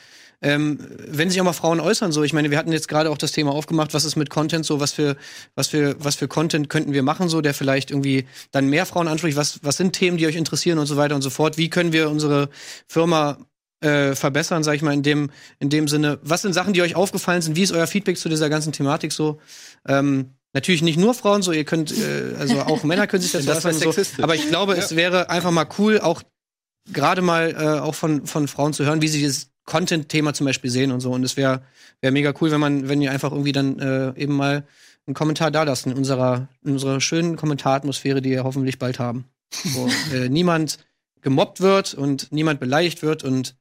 ähm, wenn sich auch mal Frauen äußern. So, ich meine, wir hatten jetzt gerade auch das Thema aufgemacht, was ist mit Content so, was für, was für, was für Content könnten wir machen, so, der vielleicht irgendwie dann mehr Frauen anspricht. Was, was sind Themen, die euch interessieren und so weiter und so fort. Wie können wir unsere Firma äh, verbessern, sag ich mal, in dem, in dem Sinne. Was sind Sachen, die euch aufgefallen sind? Wie ist euer Feedback zu dieser ganzen Thematik so? Ähm, natürlich nicht nur Frauen, so ihr könnt, äh, also auch Männer können sich das, Das äußern, so. Aber ich glaube, es wäre einfach mal cool, auch gerade mal äh, auch von, von Frauen zu hören, wie sie dieses Content-Thema zum Beispiel sehen und so. Und es wäre wär mega cool, wenn man, wenn ihr einfach irgendwie dann äh, eben mal einen Kommentar da lasst in unserer, in unserer schönen Kommentaratmosphäre, die wir hoffentlich bald haben. Wo äh, niemand gemobbt wird und niemand beleidigt wird und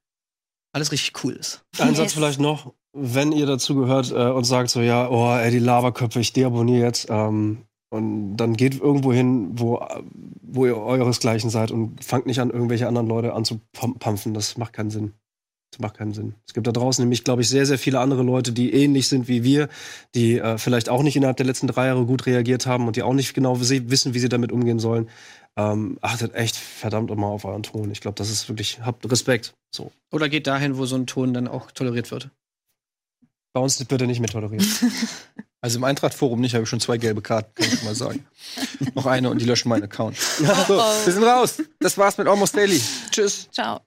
alles richtig cool ist. Ein Satz Yes. vielleicht noch, wenn ihr dazu gehört äh, und sagt so, ja, oh, ey, die Laberköpfe, ich deabonniere jetzt. Ähm, und dann geht irgendwo hin, wo, wo ihr euresgleichen seid und fangt nicht an, irgendwelche anderen Leute anzupampfen. Das macht keinen Sinn. Das macht keinen Sinn. Es gibt da draußen nämlich, glaube ich, sehr, sehr viele andere Leute, die ähnlich sind wie wir, die äh, vielleicht auch nicht innerhalb der letzten drei Jahre gut reagiert haben und die auch nicht genau wissen, wie sie damit umgehen sollen. Ähm, achtet echt verdammt immer auf euren Ton. Ich glaube, das ist wirklich, habt Respekt. So. Oder geht dahin, wo so ein Ton dann auch toleriert wird. Bei uns bitte nicht mehr toleriert. Also im Eintracht-Forum nicht, habe ich schon zwei gelbe Karten, kann ich schon mal sagen. Noch eine und die löschen meinen Account. So, wir sind raus. Das war's mit Almost Daily. Tschüss. Ciao.